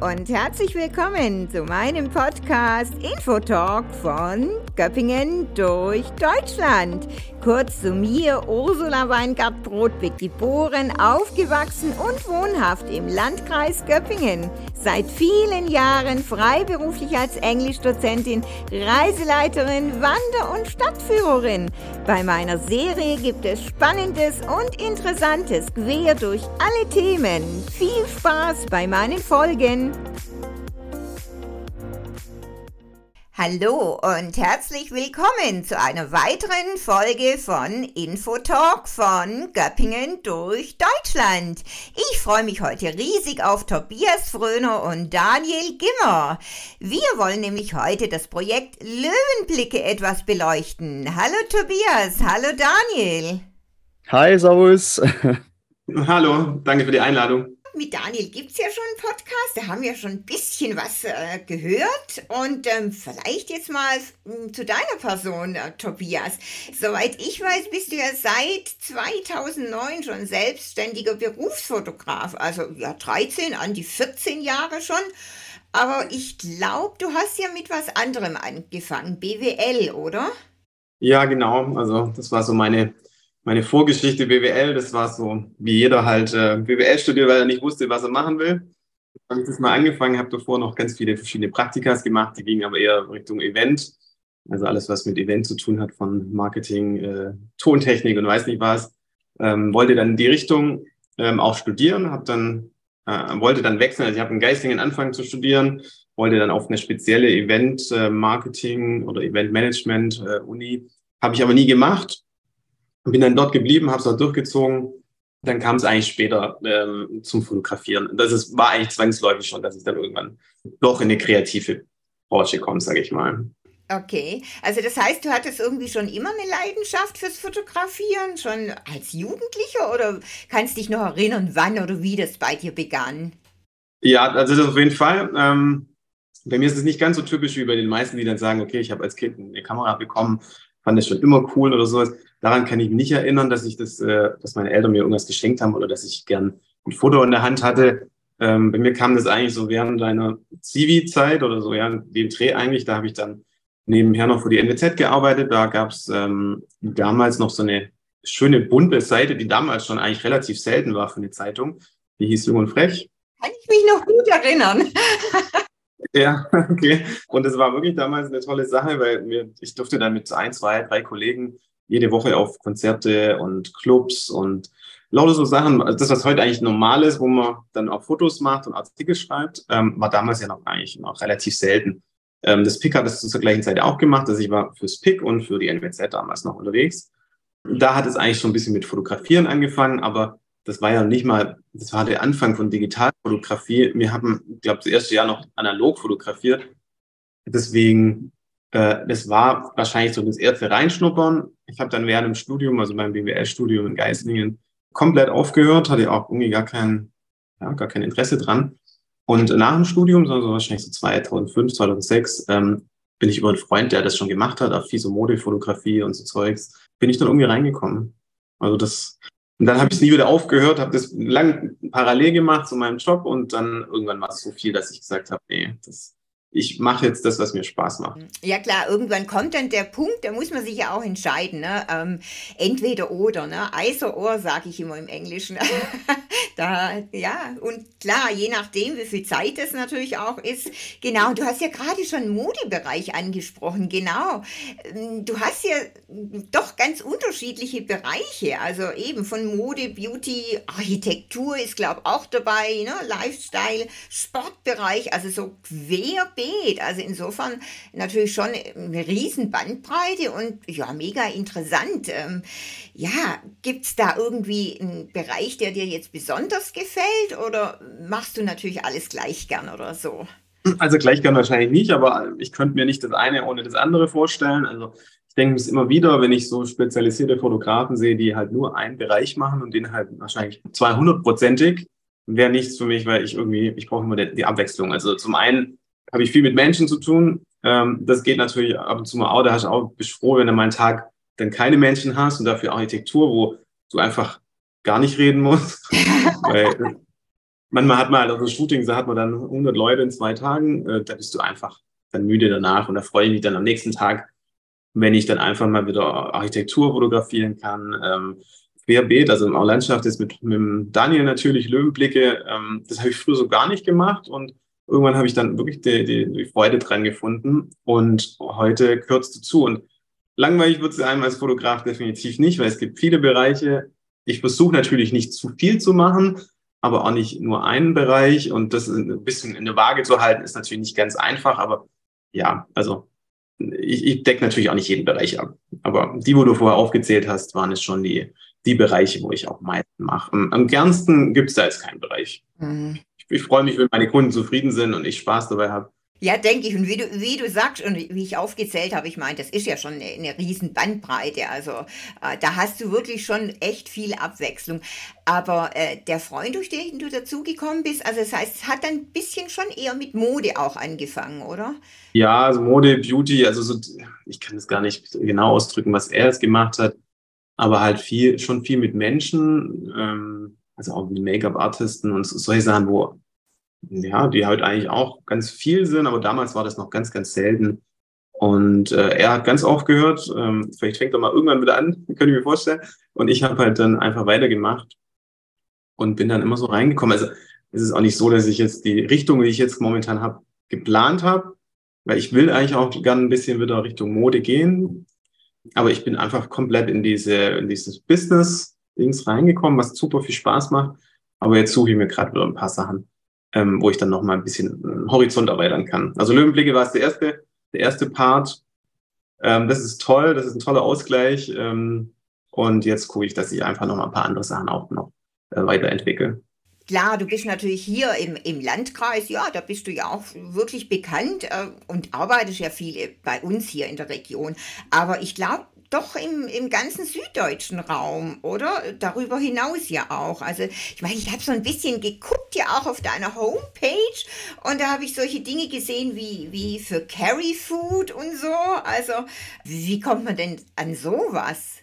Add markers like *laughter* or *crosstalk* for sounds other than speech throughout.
und herzlich willkommen zu meinem Podcast Infotalk von Göppingen durch Deutschland. Kurz zu mir, Ursula Weingart-Brodbeck, geboren, aufgewachsen und wohnhaft im Landkreis Göppingen. Seit vielen Jahren freiberuflich als Englischdozentin, Reiseleiterin, Wander- und Stadtführerin. Bei meiner Serie gibt es Spannendes und Interessantes quer durch alle Themen. Viel Spaß bei meinen Folgen. Hallo und herzlich willkommen zu einer weiteren Folge von Infotalk von Göppingen durch Deutschland. Ich freue mich heute riesig auf Tobias Fröner und Daniel Gimmer. Wir wollen nämlich heute das Projekt Löwenblicke etwas beleuchten. Hallo Tobias, hallo Daniel. Hi, Servus. *laughs* Hallo, danke für die Einladung mit Daniel gibt es ja schon einen Podcast, da haben wir schon ein bisschen was äh, gehört. Und ähm, vielleicht jetzt mal äh, zu deiner Person, äh, Tobias. Soweit ich weiß, bist du ja seit 2009 schon selbstständiger Berufsfotograf. Also ja, 13 an die 14 Jahre schon. Aber ich glaube, du hast ja mit was anderem angefangen, BWL, oder? Ja, genau. Also das war so meine meine Vorgeschichte BWL, das war so, wie jeder halt äh, BWL studiert, weil er nicht wusste, was er machen will. Habe ich das mal angefangen, habe davor noch ganz viele verschiedene Praktikas gemacht, die gingen aber eher Richtung Event. Also alles, was mit Event zu tun hat, von Marketing, äh, Tontechnik und weiß nicht was. Ähm, wollte dann in die Richtung ähm, auch studieren, habe dann äh, wollte dann wechseln. Also ich habe in Geistingen angefangen zu studieren, wollte dann auf eine spezielle Event äh, oder Event Management äh, habe ich aber nie gemacht bin dann dort geblieben, habe es dort durchgezogen. Dann kam es eigentlich später ähm, zum Fotografieren. Das ist, war eigentlich zwangsläufig schon, dass ich dann irgendwann doch in eine kreative Branche komme, sage ich mal. Okay, also das heißt, du hattest irgendwie schon immer eine Leidenschaft fürs Fotografieren, schon als Jugendlicher oder kannst dich noch erinnern, wann oder wie das bei dir begann? Ja, also das auf jeden Fall. Ähm, bei mir ist es nicht ganz so typisch wie bei den meisten, die dann sagen, okay, ich habe als Kind eine Kamera bekommen, fand das schon immer cool oder sowas. Daran kann ich mich nicht erinnern, dass ich das, äh, dass meine Eltern mir irgendwas geschenkt haben oder dass ich gern ein Foto in der Hand hatte. Ähm, bei mir kam das eigentlich so während deiner Zivi-Zeit oder so, ja, dem Dreh eigentlich. Da habe ich dann nebenher noch für die NWZ gearbeitet. Da gab es ähm, damals noch so eine schöne bunte Seite, die damals schon eigentlich relativ selten war für eine Zeitung. Die hieß Jung und Frech. Kann ich mich noch gut erinnern. *laughs* Ja, okay. Und das war wirklich damals eine tolle Sache, weil wir, ich durfte dann mit ein, zwei, drei Kollegen jede Woche auf Konzerte und Clubs und lauter so Sachen. Also das, was heute eigentlich normal ist, wo man dann auch Fotos macht und Artikel schreibt, ähm, war damals ja noch eigentlich noch relativ selten. Ähm, das PIC hat es zur gleichen Zeit auch gemacht. Also ich war fürs PIC und für die NWZ damals noch unterwegs. Da hat es eigentlich schon ein bisschen mit Fotografieren angefangen, aber das war ja nicht mal, das war der Anfang von Digitalfotografie. Wir haben, ich glaube, das erste Jahr noch analog fotografiert. Deswegen, äh, das war wahrscheinlich so das erste Reinschnuppern. Ich habe dann während dem Studium, also beim BWL-Studium in Geislingen, komplett aufgehört, hatte auch irgendwie gar kein, ja, gar kein Interesse dran. Und nach dem Studium, also wahrscheinlich so 2005, 2006, ähm, bin ich über einen Freund, der das schon gemacht hat, auf Fiso Modefotografie und so Zeugs, bin ich dann irgendwie reingekommen. Also das, und dann habe ich nie wieder aufgehört, habe das lang parallel gemacht zu meinem Job und dann irgendwann war es so viel, dass ich gesagt habe, nee, das, ich mache jetzt das, was mir Spaß macht. Ja klar, irgendwann kommt dann der Punkt, da muss man sich ja auch entscheiden. Ne? Ähm, entweder oder, ne? Either or, sage ich immer im Englischen. *laughs* da, ja, und klar, je nachdem, wie viel Zeit es natürlich auch ist. Genau, du hast ja gerade schon Modebereich angesprochen, genau. Ähm, du hast ja doch ganz unterschiedliche Bereiche, also eben von Mode, Beauty, Architektur ist, glaube ich, auch dabei, ne? Lifestyle, Sportbereich, also so querbeet geht. Also insofern natürlich schon eine riesen Bandbreite und ja, mega interessant. Ähm, ja, gibt es da irgendwie einen Bereich, der dir jetzt besonders gefällt oder machst du natürlich alles gleich gern oder so? Also gleich gern wahrscheinlich nicht, aber ich könnte mir nicht das eine ohne das andere vorstellen. Also ich denke es immer wieder, wenn ich so spezialisierte Fotografen sehe, die halt nur einen Bereich machen und den halt wahrscheinlich 200-prozentig, wäre nichts für mich, weil ich irgendwie, ich brauche immer die, die Abwechslung. Also zum einen habe ich viel mit Menschen zu tun. Ähm, das geht natürlich ab und zu mal auch. Da hast du auch, bist froh, wenn du mal einen Tag dann keine Menschen hast und dafür Architektur, wo du einfach gar nicht reden musst. *laughs* Weil manchmal hat man halt auch so Shootings, da hat man dann 100 Leute in zwei Tagen, äh, da bist du einfach dann müde danach und da freue ich mich dann am nächsten Tag, wenn ich dann einfach mal wieder Architektur fotografieren kann, ähm, querbeet, also auch Landschaft ist mit, mit Daniel natürlich Löwenblicke, ähm, das habe ich früher so gar nicht gemacht und irgendwann habe ich dann wirklich die, die, die Freude dran gefunden und heute kürzt du zu und langweilig wird es einem als Fotograf definitiv nicht, weil es gibt viele Bereiche. Ich versuche natürlich nicht zu viel zu machen, aber auch nicht nur einen Bereich und das ein bisschen in der Waage zu halten, ist natürlich nicht ganz einfach, aber ja, also ich, ich decke natürlich auch nicht jeden Bereich ab. Aber die, wo du vorher aufgezählt hast, waren es schon die, die Bereiche, wo ich auch meisten mache. Am, am gernsten gibt es da jetzt keinen Bereich. Mhm. Ich, freue mich, wenn meine Kunden zufrieden sind und ich Spaß dabei habe. Ja, denke ich. Und wie du, wie du sagst und wie ich aufgezählt habe, ich meine, das ist ja schon eine, eine riesen Bandbreite. Also äh, da hast du wirklich schon echt viel Abwechslung. Aber äh, der Freund, durch den du dazugekommen bist, also das heißt, es hat dann ein bisschen schon eher mit Mode auch angefangen, oder? Ja, also Mode, Beauty, also so, ich kann es gar nicht genau ausdrücken, was er jetzt gemacht hat, aber halt viel, schon viel mit Menschen, ähm, also auch Make-up-Artisten und solche Sachen, wo ja, die halt eigentlich auch ganz viel sind, aber damals war das noch ganz, ganz selten. Und äh, er hat ganz aufgehört, ähm, vielleicht fängt er mal irgendwann wieder an, *laughs* könnte ich mir vorstellen. Und ich habe halt dann einfach weitergemacht und bin dann immer so reingekommen. Also es ist auch nicht so, dass ich jetzt die Richtung, die ich jetzt momentan habe, geplant habe, weil ich will eigentlich auch gerne ein bisschen wieder Richtung Mode gehen. Aber ich bin einfach komplett in diese, in dieses Business-Dings reingekommen, was super viel Spaß macht. Aber jetzt suche ich mir gerade wieder ein paar Sachen ähm, wo ich dann nochmal ein bisschen äh, Horizont erweitern kann. Also Löwenblicke war es der erste, der erste Part. Ähm, das ist toll, das ist ein toller Ausgleich. Ähm, und jetzt gucke ich, dass ich einfach noch mal ein paar andere Sachen auch noch äh, weiterentwickle. Klar, du bist natürlich hier im, im Landkreis, ja, da bist du ja auch wirklich bekannt äh, und arbeitest ja viel bei uns hier in der Region. Aber ich glaube, doch im, im ganzen süddeutschen Raum, oder? Darüber hinaus ja auch. Also ich meine, ich habe so ein bisschen geguckt ja auch auf deiner Homepage und da habe ich solche Dinge gesehen wie, wie für Carry Food und so. Also wie kommt man denn an sowas?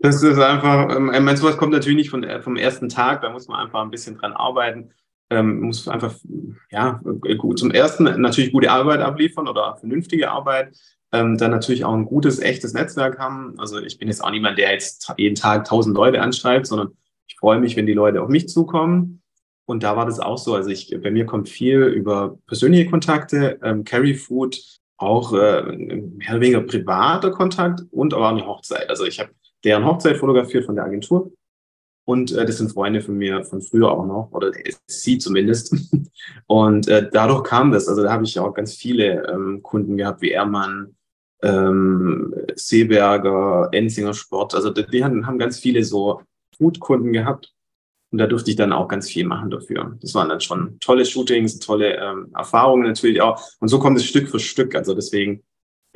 Das ist einfach, ähm, ich meine, sowas kommt natürlich nicht von, vom ersten Tag, da muss man einfach ein bisschen dran arbeiten. Ähm, muss einfach, ja, gut, zum ersten natürlich gute Arbeit abliefern oder vernünftige Arbeit ähm, dann natürlich auch ein gutes, echtes Netzwerk haben. Also ich bin jetzt auch niemand, der jetzt jeden Tag tausend Leute anschreibt, sondern ich freue mich, wenn die Leute auf mich zukommen. Und da war das auch so. Also ich, bei mir kommt viel über persönliche Kontakte, ähm, Carry Food, auch äh, mehr oder weniger privater Kontakt und aber auch eine Hochzeit. Also ich habe deren Hochzeit fotografiert von der Agentur. Und äh, das sind Freunde von mir von früher auch noch, oder sie zumindest. *laughs* Und äh, dadurch kam das. Also da habe ich auch ganz viele ähm, Kunden gehabt, wie Ermann, ähm, Seeberger, Enzinger Sport. Also die, die haben ganz viele so Food-Kunden gehabt. Und da durfte ich dann auch ganz viel machen dafür. Das waren dann schon tolle Shootings, tolle ähm, Erfahrungen natürlich auch. Und so kommt es Stück für Stück. Also deswegen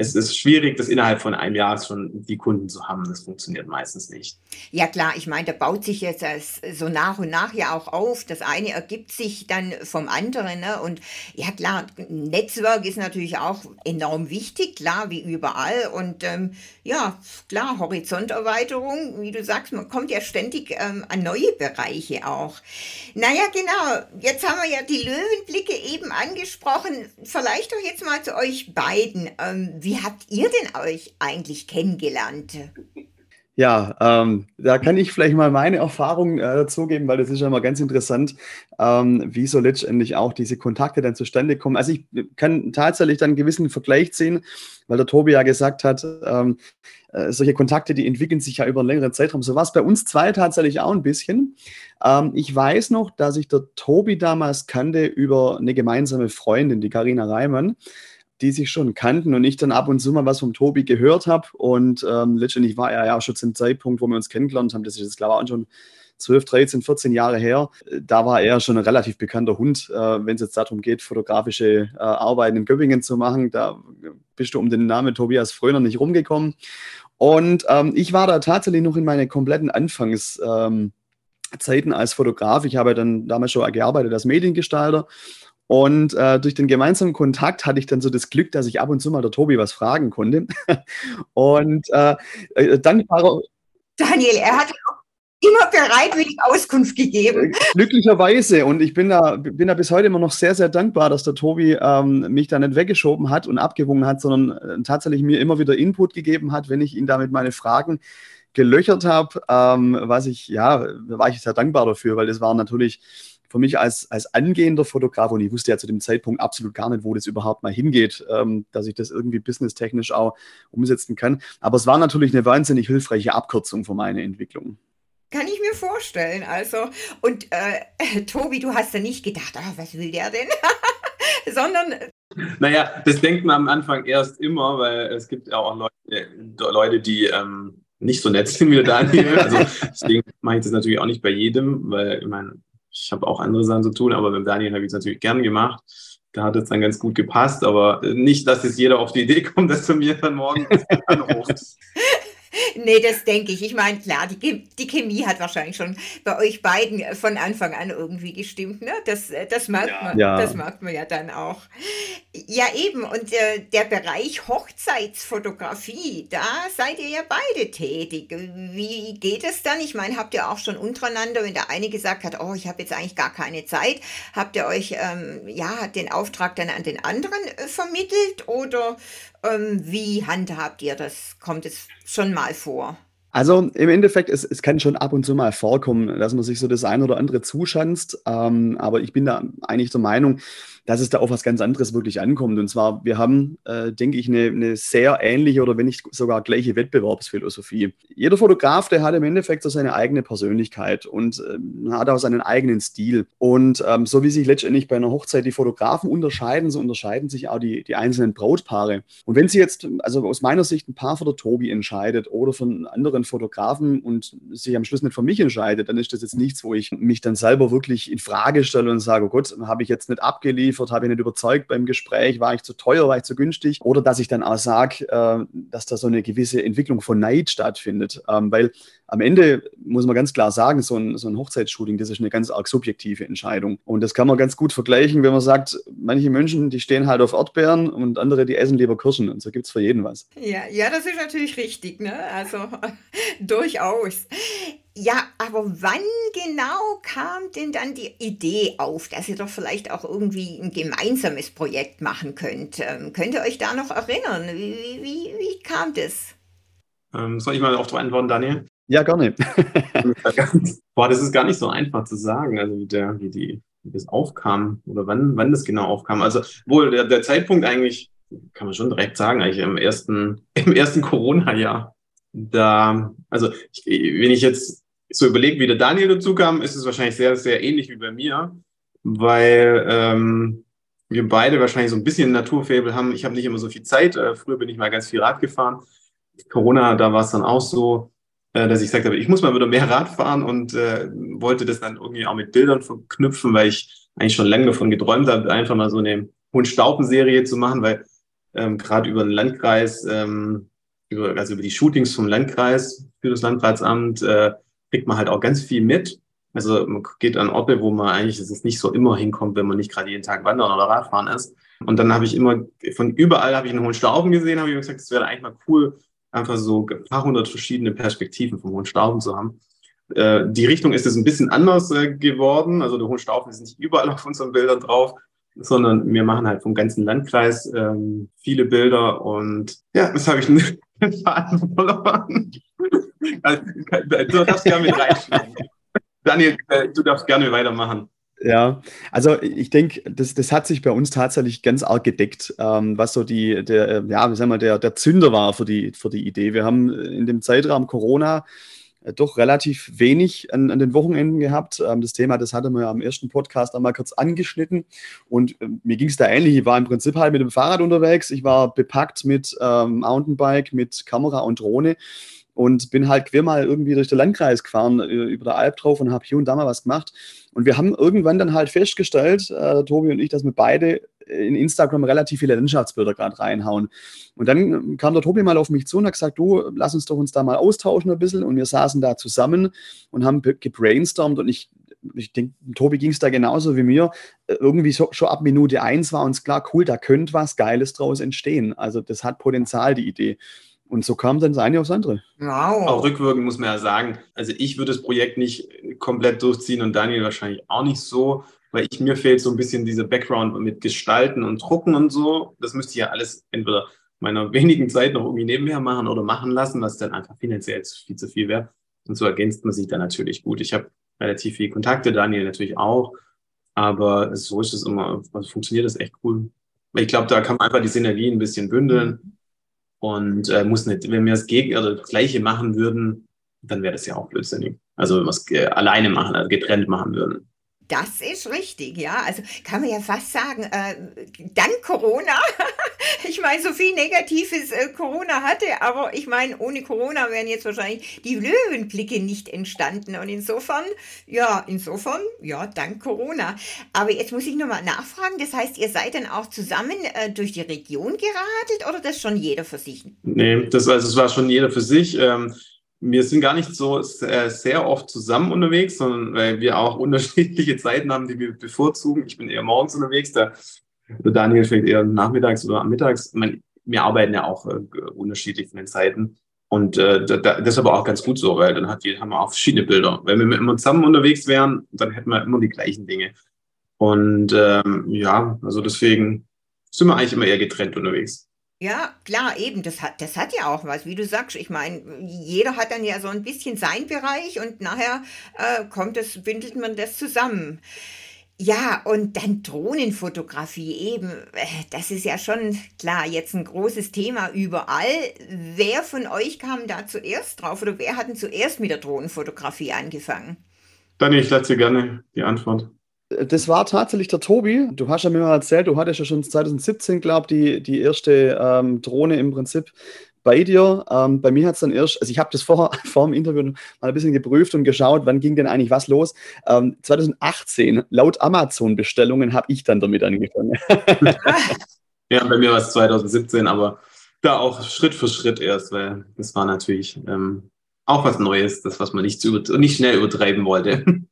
es ist schwierig, das innerhalb von einem Jahr schon die Kunden zu haben. Das funktioniert meistens nicht. Ja klar, ich meine, da baut sich jetzt so nach und nach ja auch auf. Das eine ergibt sich dann vom anderen. Ne? Und ja klar, Netzwerk ist natürlich auch enorm wichtig, klar, wie überall. Und ähm, ja, klar, Horizonterweiterung, wie du sagst, man kommt ja ständig ähm, an neue Bereiche auch. Naja, genau, jetzt haben wir ja die Löwenblicke eben angesprochen. Vielleicht doch jetzt mal zu euch beiden. Ähm, wie habt ihr denn euch eigentlich kennengelernt? Ja, ähm, da kann ich vielleicht mal meine Erfahrung äh, dazugeben, weil das ist ja immer ganz interessant, ähm, wie so letztendlich auch diese Kontakte dann zustande kommen. Also ich kann tatsächlich dann einen gewissen Vergleich ziehen, weil der Tobi ja gesagt hat, ähm, äh, solche Kontakte, die entwickeln sich ja über einen längeren Zeitraum. So war es bei uns zwei tatsächlich auch ein bisschen. Ähm, ich weiß noch, dass ich der Tobi damals kannte über eine gemeinsame Freundin, die Karina Reimann die sich schon kannten und ich dann ab und zu mal was vom Tobi gehört habe. Und ähm, letztendlich war er ja schon zum Zeitpunkt, wo wir uns kennengelernt haben, das ist jetzt, glaube ich, auch schon 12, 13, 14 Jahre her. Da war er schon ein relativ bekannter Hund, äh, wenn es jetzt darum geht, fotografische äh, Arbeiten in Göppingen zu machen. Da bist du um den Namen Tobias Fröner nicht rumgekommen. Und ähm, ich war da tatsächlich noch in meinen kompletten Anfangszeiten ähm, als Fotograf. Ich habe dann damals schon gearbeitet als Mediengestalter und äh, durch den gemeinsamen Kontakt hatte ich dann so das Glück, dass ich ab und zu mal der Tobi was fragen konnte. *laughs* und äh, äh, dann war Daniel, er auch immer bereitwillig Auskunft gegeben. Äh, glücklicherweise. Und ich bin da, bin da bis heute immer noch sehr, sehr dankbar, dass der Tobi ähm, mich da nicht weggeschoben hat und abgewogen hat, sondern äh, tatsächlich mir immer wieder Input gegeben hat, wenn ich ihn damit meine Fragen gelöchert habe. Ähm, was ich, ja, da war ich sehr dankbar dafür, weil das war natürlich für mich als, als angehender Fotograf, und ich wusste ja zu dem Zeitpunkt absolut gar nicht, wo das überhaupt mal hingeht, ähm, dass ich das irgendwie businesstechnisch auch umsetzen kann. Aber es war natürlich eine wahnsinnig hilfreiche Abkürzung für meine Entwicklung. Kann ich mir vorstellen. Also, und äh, *laughs* Tobi, du hast ja nicht gedacht, ah, was will der denn? *laughs* Sondern. Naja, das denkt man am Anfang erst immer, weil es gibt ja auch Leute, Leute die ähm, nicht so nett sind wie der Daniel. Also deswegen mache ich das natürlich auch nicht bei jedem, weil ich meine, ich habe auch andere Sachen zu tun, aber mit Daniel habe ich es natürlich gern gemacht. Da hat es dann ganz gut gepasst, aber nicht, dass jetzt jeder auf die Idee kommt, dass er mir dann morgen *laughs* anruft. Nee, das denke ich. Ich meine, klar, die, die Chemie hat wahrscheinlich schon bei euch beiden von Anfang an irgendwie gestimmt. Ne? Das, das, merkt ja. Man, ja. das merkt man ja dann auch. Ja, eben. Und äh, der Bereich Hochzeitsfotografie, da seid ihr ja beide tätig. Wie geht es dann? Ich meine, habt ihr auch schon untereinander, wenn der eine gesagt hat, oh, ich habe jetzt eigentlich gar keine Zeit, habt ihr euch ähm, ja den Auftrag dann an den anderen äh, vermittelt oder ähm, wie handhabt ihr das? Kommt es schon mal vor? Also im Endeffekt, es, es kann schon ab und zu mal vorkommen, dass man sich so das ein oder andere zuschanzt. Ähm, aber ich bin da eigentlich der Meinung, dass es da auf was ganz anderes wirklich ankommt. Und zwar, wir haben, äh, denke ich, eine, eine, sehr ähnliche oder wenn nicht sogar gleiche Wettbewerbsphilosophie. Jeder Fotograf, der hat im Endeffekt so seine eigene Persönlichkeit und äh, hat auch seinen eigenen Stil. Und ähm, so wie sich letztendlich bei einer Hochzeit die Fotografen unterscheiden, so unterscheiden sich auch die, die einzelnen Brautpaare. Und wenn sie jetzt, also aus meiner Sicht, ein Paar für der Tobi entscheidet oder von anderen Fotografen und sich am Schluss nicht für mich entscheidet, dann ist das jetzt nichts, wo ich mich dann selber wirklich in Frage stelle und sage, oh Gott, habe ich jetzt nicht abgeliefert geliefert, habe ich nicht überzeugt beim Gespräch, war ich zu teuer, war ich zu günstig? Oder dass ich dann auch sage, äh, dass da so eine gewisse Entwicklung von Neid stattfindet, ähm, weil am Ende muss man ganz klar sagen, so ein, so ein Hochzeitsshooting, das ist eine ganz arg subjektive Entscheidung. Und das kann man ganz gut vergleichen, wenn man sagt, manche Menschen, die stehen halt auf Erdbeeren und andere, die essen lieber Kirschen. Und so gibt es für jeden was. Ja, ja, das ist natürlich richtig, ne? Also *laughs* durchaus. Ja, aber wann genau kam denn dann die Idee auf, dass ihr doch vielleicht auch irgendwie ein gemeinsames Projekt machen könnt? Ähm, könnt ihr euch da noch erinnern? Wie, wie, wie kam das? Ähm, soll ich mal darauf antworten, Daniel? Ja, gerne. *laughs* Boah, das ist gar nicht so einfach zu sagen, also wie, der, wie, die, wie das aufkam oder wann, wann das genau aufkam. Also wohl der, der Zeitpunkt eigentlich, kann man schon direkt sagen, eigentlich im ersten, *laughs* im ersten Corona-Jahr. Da, also ich, wenn ich jetzt so überlege, wie der Daniel dazu kam, ist es wahrscheinlich sehr, sehr ähnlich wie bei mir, weil ähm, wir beide wahrscheinlich so ein bisschen Naturfabel haben. Ich habe nicht immer so viel Zeit. Äh, früher bin ich mal ganz viel Rad gefahren. Corona, da war es dann auch so, dass ich gesagt habe, ich muss mal wieder mehr Rad fahren und äh, wollte das dann irgendwie auch mit Bildern verknüpfen, weil ich eigentlich schon lange davon geträumt habe, einfach mal so eine Hundstaupen-Serie zu machen, weil ähm, gerade über den Landkreis, ähm, über, also über die Shootings vom Landkreis für das Landratsamt, äh, kriegt man halt auch ganz viel mit. Also man geht an Orte, wo man eigentlich es nicht so immer hinkommt, wenn man nicht gerade jeden Tag wandern oder Radfahren ist. Und dann habe ich immer von überall habe ich einen Hohenstaufen gesehen, habe ich mir gesagt, das wäre eigentlich mal cool, einfach so ein paar hundert verschiedene Perspektiven vom Hohenstaufen zu haben. Äh, die Richtung ist jetzt ein bisschen anders äh, geworden. Also der Hohenstaufen ist nicht überall *laughs* auf unseren Bildern drauf, sondern wir machen halt vom ganzen Landkreis ähm, viele Bilder und ja, das habe ich einen *laughs* Faden verloren. *laughs* Also, du darfst gerne mit reinschneiden. Daniel, äh, du darfst gerne weitermachen. Ja, also ich denke, das, das hat sich bei uns tatsächlich ganz arg gedeckt, ähm, was so die, der, äh, ja, wie sagen wir, der, der Zünder war für die, für die Idee. Wir haben in dem Zeitraum Corona äh, doch relativ wenig an, an den Wochenenden gehabt. Ähm, das Thema, das hatte man ja am ersten Podcast einmal kurz angeschnitten und äh, mir ging es da ähnlich. Ich war im Prinzip halt mit dem Fahrrad unterwegs. Ich war bepackt mit ähm, Mountainbike, mit Kamera und Drohne und bin halt quer mal irgendwie durch den Landkreis gefahren, äh, über der Alp drauf und habe hier und da mal was gemacht. Und wir haben irgendwann dann halt festgestellt, äh, Tobi und ich, dass wir beide in Instagram relativ viele Landschaftsbilder gerade reinhauen. Und dann kam der Tobi mal auf mich zu und hat gesagt, du, lass uns doch uns da mal austauschen ein bisschen. Und wir saßen da zusammen und haben gebrainstormt und ich ich denke, Tobi ging es da genauso wie mir. Äh, irgendwie so, schon ab Minute eins war uns klar, cool, da könnte was Geiles draus entstehen. Also das hat Potenzial, die Idee. Und so kam dann das eine aufs andere. Wow. Auch rückwirkend muss man ja sagen, also ich würde das Projekt nicht komplett durchziehen und Daniel wahrscheinlich auch nicht so, weil ich mir fehlt so ein bisschen dieser Background mit Gestalten und Drucken und so. Das müsste ich ja alles entweder meiner *laughs* wenigen Zeit noch irgendwie nebenher machen oder machen lassen, was dann einfach finanziell viel zu viel wäre. Und so ergänzt man sich dann natürlich gut. Ich habe relativ viele Kontakte, Daniel natürlich auch. Aber so ist es immer, also funktioniert das echt cool. Ich glaube, da kann man einfach die Synergien ein bisschen bündeln mhm. Und äh, muss nicht, wenn wir das Gegen oder das Gleiche machen würden, dann wäre das ja auch blödsinnig. Also wenn wir es äh, alleine machen, also getrennt machen würden. Das ist richtig, ja. Also kann man ja fast sagen, äh, dank Corona, meine, so viel Negatives äh, Corona hatte, aber ich meine, ohne Corona wären jetzt wahrscheinlich die Löwenblicke nicht entstanden. Und insofern, ja, insofern, ja, dank Corona. Aber jetzt muss ich nochmal nachfragen, das heißt, ihr seid dann auch zusammen äh, durch die Region geradelt oder das schon jeder für sich? Nee, das, also, das war schon jeder für sich. Ähm, wir sind gar nicht so sehr, sehr oft zusammen unterwegs, sondern weil wir auch *laughs* unterschiedliche Zeiten haben, die wir bevorzugen. Ich bin eher morgens unterwegs, der, der Daniel fängt eher nachmittags oder am Mittags. Meine, wir arbeiten ja auch äh, unterschiedlich von den Zeiten. Und äh, da, das ist aber auch ganz gut so, weil dann hat die, haben wir auch verschiedene Bilder. Wenn wir immer zusammen unterwegs wären, dann hätten wir immer die gleichen Dinge. Und ähm, ja, also deswegen sind wir eigentlich immer eher getrennt unterwegs. Ja, klar, eben, das hat, das hat ja auch was, wie du sagst. Ich meine, jeder hat dann ja so ein bisschen seinen Bereich und nachher äh, kommt das, bündelt man das zusammen. Ja, und dann Drohnenfotografie eben, äh, das ist ja schon klar, jetzt ein großes Thema überall. Wer von euch kam da zuerst drauf oder wer hat denn zuerst mit der Drohnenfotografie angefangen? Dani, ich lasse dir gerne die Antwort. Das war tatsächlich der Tobi. Du hast ja mir mal erzählt, du hattest ja schon 2017, glaube ich, die, die erste ähm, Drohne im Prinzip bei dir. Ähm, bei mir hat es dann erst, also ich habe das vor, *laughs* vor dem Interview mal ein bisschen geprüft und geschaut, wann ging denn eigentlich was los. Ähm, 2018, laut Amazon-Bestellungen, habe ich dann damit angefangen. *laughs* ja, bei mir war es 2017, aber da auch Schritt für Schritt erst, weil das war natürlich ähm, auch was Neues, das, was man nicht, zu, nicht schnell übertreiben wollte. *laughs*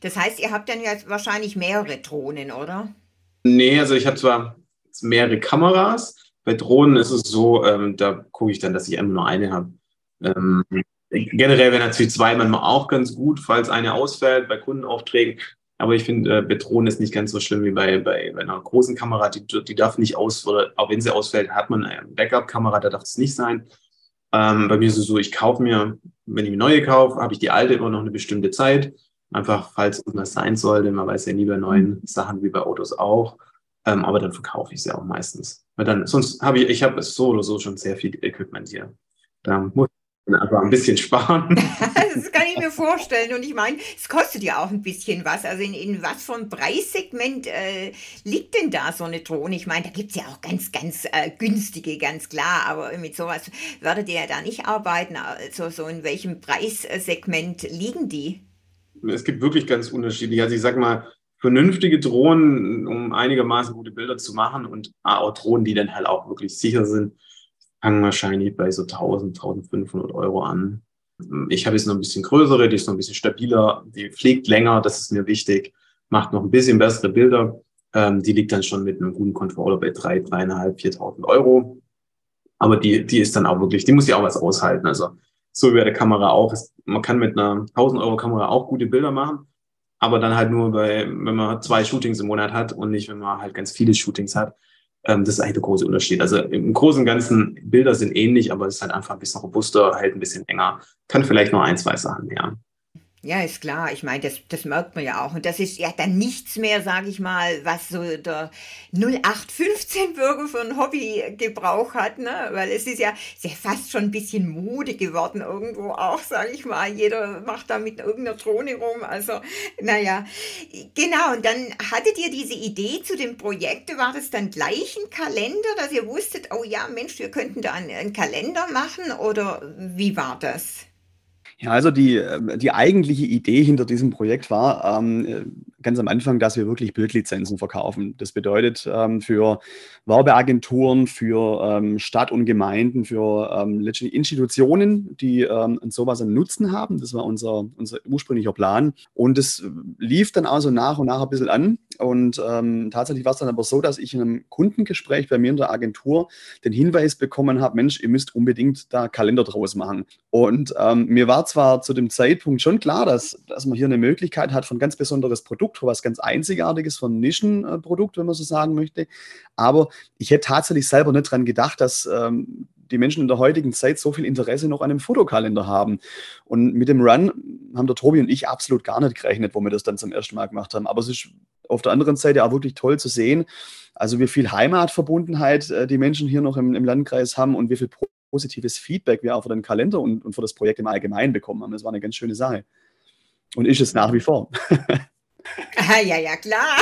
Das heißt, ihr habt dann ja wahrscheinlich mehrere Drohnen, oder? Nee, also ich habe zwar mehrere Kameras. Bei Drohnen ist es so, ähm, da gucke ich dann, dass ich immer nur eine habe. Ähm, generell wäre natürlich zwei manchmal auch ganz gut, falls eine ausfällt bei Kundenaufträgen. Aber ich finde, äh, bei Drohnen ist nicht ganz so schlimm wie bei, bei, bei einer großen Kamera. Die, die darf nicht aus, auch wenn sie ausfällt, hat man eine Backup-Kamera, da darf es nicht sein. Ähm, bei mir ist es so, ich kaufe mir, wenn ich eine neue kaufe, habe ich die alte immer noch eine bestimmte Zeit. Einfach, falls irgendwas sein sollte. Man weiß ja nie bei neuen. Sachen wie bei Autos auch. Ähm, aber dann verkaufe ich sie auch meistens. Weil dann, sonst habe ich, ich habe so oder so schon sehr viel Equipment hier. Da muss man einfach ein bisschen sparen. *laughs* *laughs* das kann ich mir vorstellen. Und ich meine, es kostet ja auch ein bisschen was. Also in, in was für ein Preissegment äh, liegt denn da so eine Drohne? Ich meine, da gibt es ja auch ganz, ganz äh, günstige, ganz klar. Aber mit sowas werdet ihr ja da nicht arbeiten. Also so in welchem Preissegment liegen die? es gibt wirklich ganz unterschiedliche. Also ich sag mal, vernünftige Drohnen, um einigermaßen gute Bilder zu machen und auch Drohnen, die dann halt auch wirklich sicher sind, fangen wahrscheinlich bei so 1000, 1500 Euro an. Ich habe jetzt noch ein bisschen größere, die ist noch ein bisschen stabiler, die fliegt länger, das ist mir wichtig, macht noch ein bisschen bessere Bilder. Ähm, die liegt dann schon mit einem guten Controller bei 3, 3.500, 4.000 Euro. Aber die, die ist dann auch wirklich, die muss ja auch was aushalten. Also so wie bei der Kamera auch. Man kann mit einer 1000 Euro Kamera auch gute Bilder machen, aber dann halt nur bei, wenn man zwei Shootings im Monat hat und nicht, wenn man halt ganz viele Shootings hat. Ähm, das ist eigentlich der große Unterschied. Also im Großen und Ganzen Bilder sind ähnlich, aber es ist halt einfach ein bisschen robuster, hält ein bisschen länger, kann vielleicht nur ein, zwei Sachen mehr. Ja, ist klar. Ich meine, das, das merkt man ja auch. Und das ist ja dann nichts mehr, sage ich mal, was so der 0815-Bürger für ein Hobbygebrauch hat. Ne? Weil es ist ja, ist fast schon ein bisschen Mode geworden irgendwo auch, sage ich mal. Jeder macht da mit irgendeiner Drohne rum. Also, naja. Genau, und dann hattet ihr diese Idee zu dem Projekt. War das dann gleich ein Kalender, dass ihr wusstet, oh ja, Mensch, wir könnten da einen, einen Kalender machen? Oder wie war das? Ja, also die, ähm, die eigentliche Idee hinter diesem Projekt war, ähm, ganz am Anfang, dass wir wirklich Bildlizenzen verkaufen. Das bedeutet ähm, für Werbeagenturen, für ähm, Stadt und Gemeinden, für ähm, Institutionen, die ähm, sowas einen Nutzen haben. Das war unser, unser ursprünglicher Plan. Und es lief dann also nach und nach ein bisschen an. Und ähm, tatsächlich war es dann aber so, dass ich in einem Kundengespräch bei mir in der Agentur den Hinweis bekommen habe, Mensch, ihr müsst unbedingt da Kalender draus machen. Und ähm, mir war zwar zu dem Zeitpunkt schon klar, dass, dass man hier eine Möglichkeit hat von ganz besonderes Produkt, was ganz Einzigartiges, von Nischenprodukt, wenn man so sagen möchte. Aber ich hätte tatsächlich selber nicht dran gedacht, dass ähm, die Menschen in der heutigen Zeit so viel Interesse noch an einem Fotokalender haben. Und mit dem Run haben der Tobi und ich absolut gar nicht gerechnet, wo wir das dann zum ersten Mal gemacht haben. Aber es ist auf der anderen Seite auch wirklich toll zu sehen, also wie viel Heimatverbundenheit äh, die Menschen hier noch im, im Landkreis haben und wie viel positives Feedback wir auch für den Kalender und, und für das Projekt im Allgemeinen bekommen haben. Das war eine ganz schöne Sache. Und ist es nach wie vor. *laughs* *laughs* Ja, ja, klar.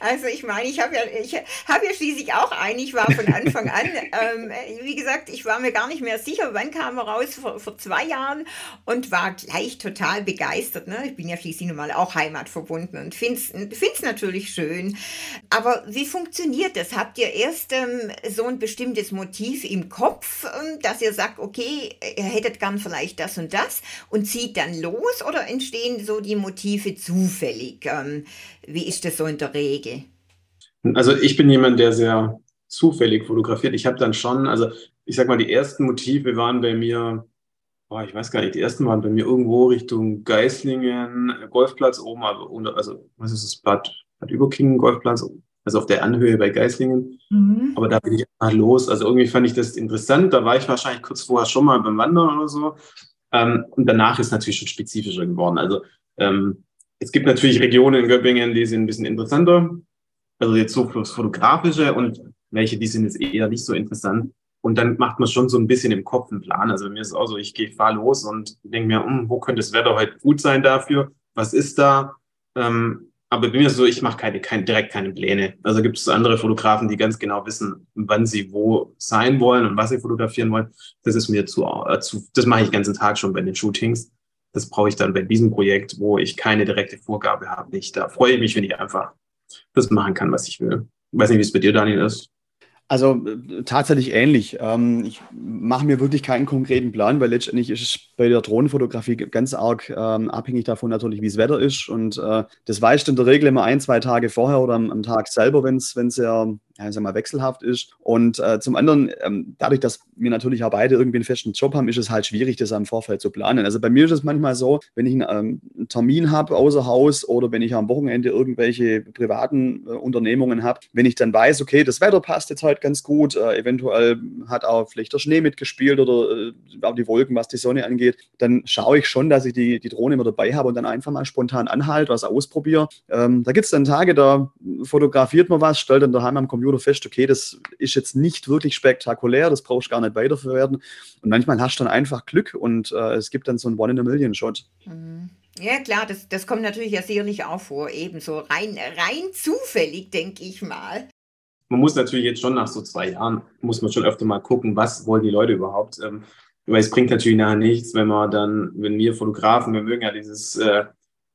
Also ich meine, ich habe ja, ich habe ja schließlich auch einen. Ich war von Anfang an, *laughs* ähm, wie gesagt, ich war mir gar nicht mehr sicher, wann kam er raus, vor, vor zwei Jahren und war gleich total begeistert. Ne? Ich bin ja schließlich nun mal auch heimatverbunden und finde es natürlich schön. Aber wie funktioniert das? Habt ihr erst ähm, so ein bestimmtes Motiv im Kopf, ähm, dass ihr sagt, okay, ihr hättet gern vielleicht das und das und zieht dann los oder entstehen so die Motive zufällig? Wie ist das so in der Regel? Also ich bin jemand, der sehr zufällig fotografiert. Ich habe dann schon, also ich sag mal, die ersten Motive waren bei mir, boah, ich weiß gar nicht, die ersten waren bei mir irgendwo Richtung Geislingen, Golfplatz oben, also, also was ist das, Bad, Bad Überkingen, Golfplatz, also auf der Anhöhe bei Geislingen. Mhm. Aber da bin ich einfach los. Also irgendwie fand ich das interessant. Da war ich wahrscheinlich kurz vorher schon mal beim Wandern oder so. Ähm, und danach ist natürlich schon spezifischer geworden. Also ähm, es gibt natürlich Regionen in Göppingen, die sind ein bisschen interessanter. Also jetzt so fürs Fotografische und welche, die sind jetzt eher nicht so interessant. Und dann macht man schon so ein bisschen im Kopf einen Plan. Also bei mir ist es auch so, ich gehe, fahr los und denke mir, hm, wo könnte das Wetter heute gut sein dafür? Was ist da? Ähm, aber bei mir ist es so, ich mache keine, keine, direkt keine Pläne. Also gibt es andere Fotografen, die ganz genau wissen, wann sie wo sein wollen und was sie fotografieren wollen. Das ist mir zu, äh, zu das mache ich den ganzen Tag schon bei den Shootings. Das brauche ich dann bei diesem Projekt, wo ich keine direkte Vorgabe habe, nicht. Da freue ich mich, wenn ich einfach das machen kann, was ich will. Ich weiß nicht, wie es bei dir, Daniel, ist. Also äh, tatsächlich ähnlich. Ähm, ich mache mir wirklich keinen konkreten Plan, weil letztendlich ist es bei der Drohnenfotografie ganz arg ähm, abhängig davon natürlich, wie das Wetter ist. Und äh, das weißt du in der Regel immer ein, zwei Tage vorher oder am, Tag selber, wenn es sehr ja, sag mal, wechselhaft ist. Und äh, zum anderen, ähm, dadurch, dass wir natürlich auch beide irgendwie einen festen Job haben, ist es halt schwierig, das am Vorfeld zu planen. Also bei mir ist es manchmal so, wenn ich einen, ähm, Termin habe außer Haus oder wenn ich am Wochenende irgendwelche privaten äh, Unternehmungen habe, wenn ich dann weiß, okay, das Wetter passt jetzt heute ganz gut, äh, eventuell hat auch vielleicht der Schnee mitgespielt oder äh, auch die Wolken, was die Sonne angeht, dann schaue ich schon, dass ich die, die Drohne immer dabei habe und dann einfach mal spontan anhalte, was ausprobiere. Ähm, da gibt es dann Tage, da fotografiert man was, stellt dann daheim am Computer Computer fest, okay, das ist jetzt nicht wirklich spektakulär, das brauchst du gar nicht weiterverwerten. Und manchmal hast du dann einfach Glück und äh, es gibt dann so einen One-in-a-Million-Shot. Mhm. Ja, klar, das, das kommt natürlich ja sicherlich auch vor, ebenso rein, rein zufällig, denke ich mal. Man muss natürlich jetzt schon nach so zwei Jahren, muss man schon öfter mal gucken, was wollen die Leute überhaupt. Ähm, weil es bringt natürlich nachher nichts, wenn man dann, wenn wir Fotografen, wir mögen ja dieses äh,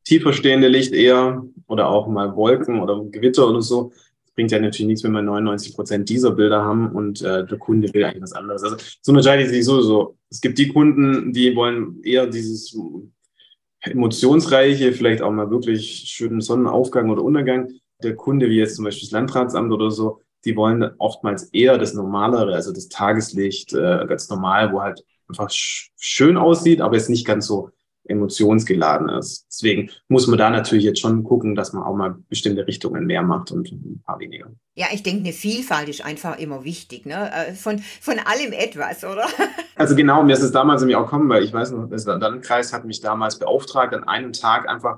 tiefer stehende Licht eher oder auch mal Wolken oder Gewitter oder so, bringt ja natürlich nichts, wenn wir 99 Prozent dieser Bilder haben und äh, der Kunde will eigentlich was anderes. Also so unterscheidet sich sowieso. Es gibt die Kunden, die wollen eher dieses emotionsreiche, vielleicht auch mal wirklich schönen Sonnenaufgang oder Untergang. Der Kunde, wie jetzt zum Beispiel das Landratsamt oder so, die wollen oftmals eher das Normalere, also das Tageslicht, äh, ganz normal, wo halt einfach schön aussieht, aber jetzt nicht ganz so emotionsgeladen ist. Deswegen muss man da natürlich jetzt schon gucken, dass man auch mal bestimmte Richtungen mehr macht und ein paar weniger. Ja, ich denke, eine Vielfalt ist einfach immer wichtig, ne? Äh, von, von allem etwas, oder? *laughs* Also genau, mir ist es damals irgendwie auch gekommen, weil ich weiß noch, der Landkreis hat mich damals beauftragt, an einem Tag einfach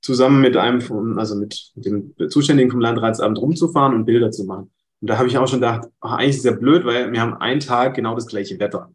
zusammen mit einem, von, also mit dem Zuständigen vom Landratsamt rumzufahren und Bilder zu machen. Und da habe ich auch schon gedacht, ach, eigentlich ist es ja blöd, weil wir haben einen Tag genau das gleiche Wetter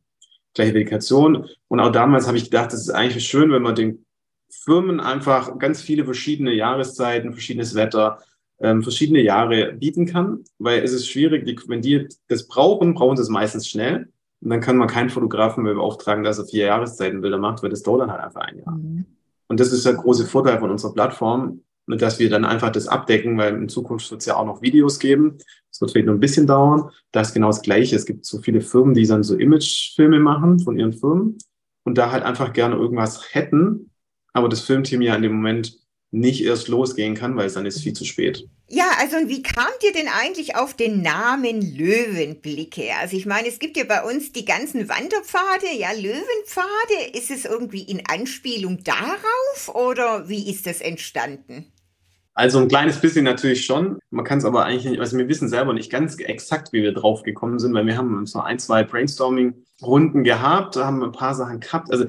gleiche Vegetation. Und auch damals habe ich gedacht, das ist eigentlich schön, wenn man den Firmen einfach ganz viele verschiedene Jahreszeiten, verschiedenes Wetter, ähm, verschiedene Jahre bieten kann, weil es ist schwierig, die, wenn die das brauchen, brauchen sie es meistens schnell. Und dann kann man keinen Fotografen mehr beauftragen, dass er vier Jahreszeiten Bilder macht, weil das dauert dann halt einfach ein Jahr. Mhm. Und das ist der große Vorteil von unserer Plattform. Und dass wir dann einfach das abdecken, weil in Zukunft wird es ja auch noch Videos geben. Das wird vielleicht noch ein bisschen dauern. Das ist genau das Gleiche. Es gibt so viele Firmen, die dann so Imagefilme machen von ihren Firmen und da halt einfach gerne irgendwas hätten, aber das Filmteam ja in dem Moment nicht erst losgehen kann, weil es dann ist viel zu spät. Ja, also wie kamt ihr denn eigentlich auf den Namen Löwenblicke? Also ich meine, es gibt ja bei uns die ganzen Wanderpfade, ja, Löwenpfade. Ist es irgendwie in Anspielung darauf oder wie ist das entstanden? Also ein kleines bisschen natürlich schon. Man kann es aber eigentlich nicht, also wir wissen selber nicht ganz exakt, wie wir drauf gekommen sind, weil wir haben so ein, zwei Brainstorming-Runden gehabt, haben ein paar Sachen gehabt. Also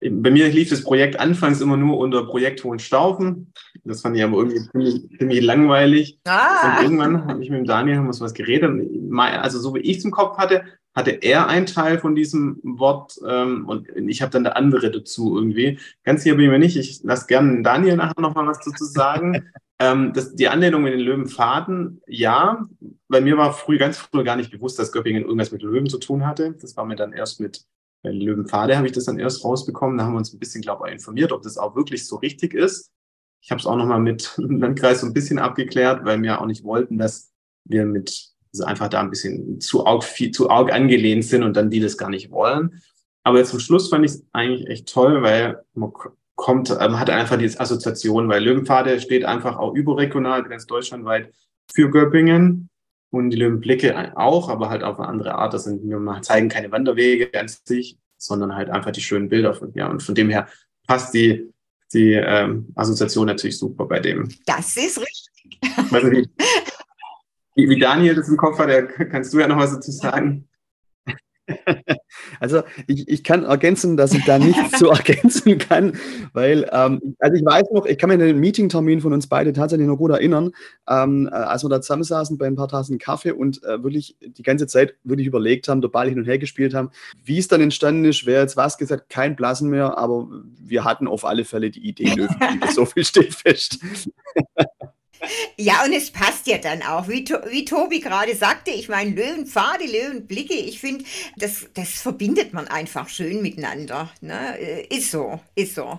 bei mir lief das Projekt anfangs immer nur unter Projekt Hohenstaufen. Das fand ich aber irgendwie ziemlich, ziemlich langweilig. Ah. Und irgendwann habe ich mit dem Daniel haben wir was geredet. Also so wie ich es im Kopf hatte, hatte er einen Teil von diesem Wort ähm, und ich habe dann der andere dazu irgendwie. Ganz hier bin ich mir nicht. Ich lasse gerne Daniel nachher nochmal was dazu sagen. *laughs* ähm, das, die Anlehnung mit den Löwenfaden, ja. Bei mir war früh, ganz früh gar nicht bewusst, dass Göppingen irgendwas mit Löwen zu tun hatte. Das war mir dann erst mit bei Löwenpfade habe ich das dann erst rausbekommen. Da haben wir uns ein bisschen, glaube ich, informiert, ob das auch wirklich so richtig ist. Ich habe es auch nochmal mit dem *laughs* Landkreis so ein bisschen abgeklärt, weil wir auch nicht wollten, dass wir mit also einfach da ein bisschen zu arg, viel, zu arg angelehnt sind und dann die das gar nicht wollen. Aber jetzt zum Schluss fand ich es eigentlich echt toll, weil man kommt, man ähm, hat einfach diese Assoziation, weil Löwenpfade steht einfach auch überregional, ganz deutschlandweit für Göppingen und die Löwenblicke auch, aber halt auf eine andere Art. Das sind, wir zeigen keine Wanderwege an sich, sondern halt einfach die schönen Bilder von, ja, und von dem her passt die, die ähm, Assoziation natürlich super bei dem. Das ist richtig. Weiß nicht, *laughs* wie, Daniel das im Kopf hat, kannst du ja noch was dazu sagen. *laughs* Also ich, ich kann ergänzen, dass ich da nichts zu *laughs* ergänzen kann, weil, ähm, also ich weiß noch, ich kann mich an den Meetingtermin von uns beide tatsächlich noch gut erinnern, ähm, äh, als wir da zusammensaßen bei ein paar Tassen Kaffee und äh, wirklich die ganze Zeit wirklich überlegt haben, der Ball hin und her gespielt haben, wie es dann entstanden ist, wer jetzt was gesagt, kein Blasen mehr, aber wir hatten auf alle Fälle die Idee, *laughs* so viel steht fest. Ja, und es passt ja dann auch, wie, wie Tobi gerade sagte, ich meine, Löwenpfade, Löwenblicke, ich finde, das, das verbindet man einfach schön miteinander. Ne? Äh, ist so, ist so.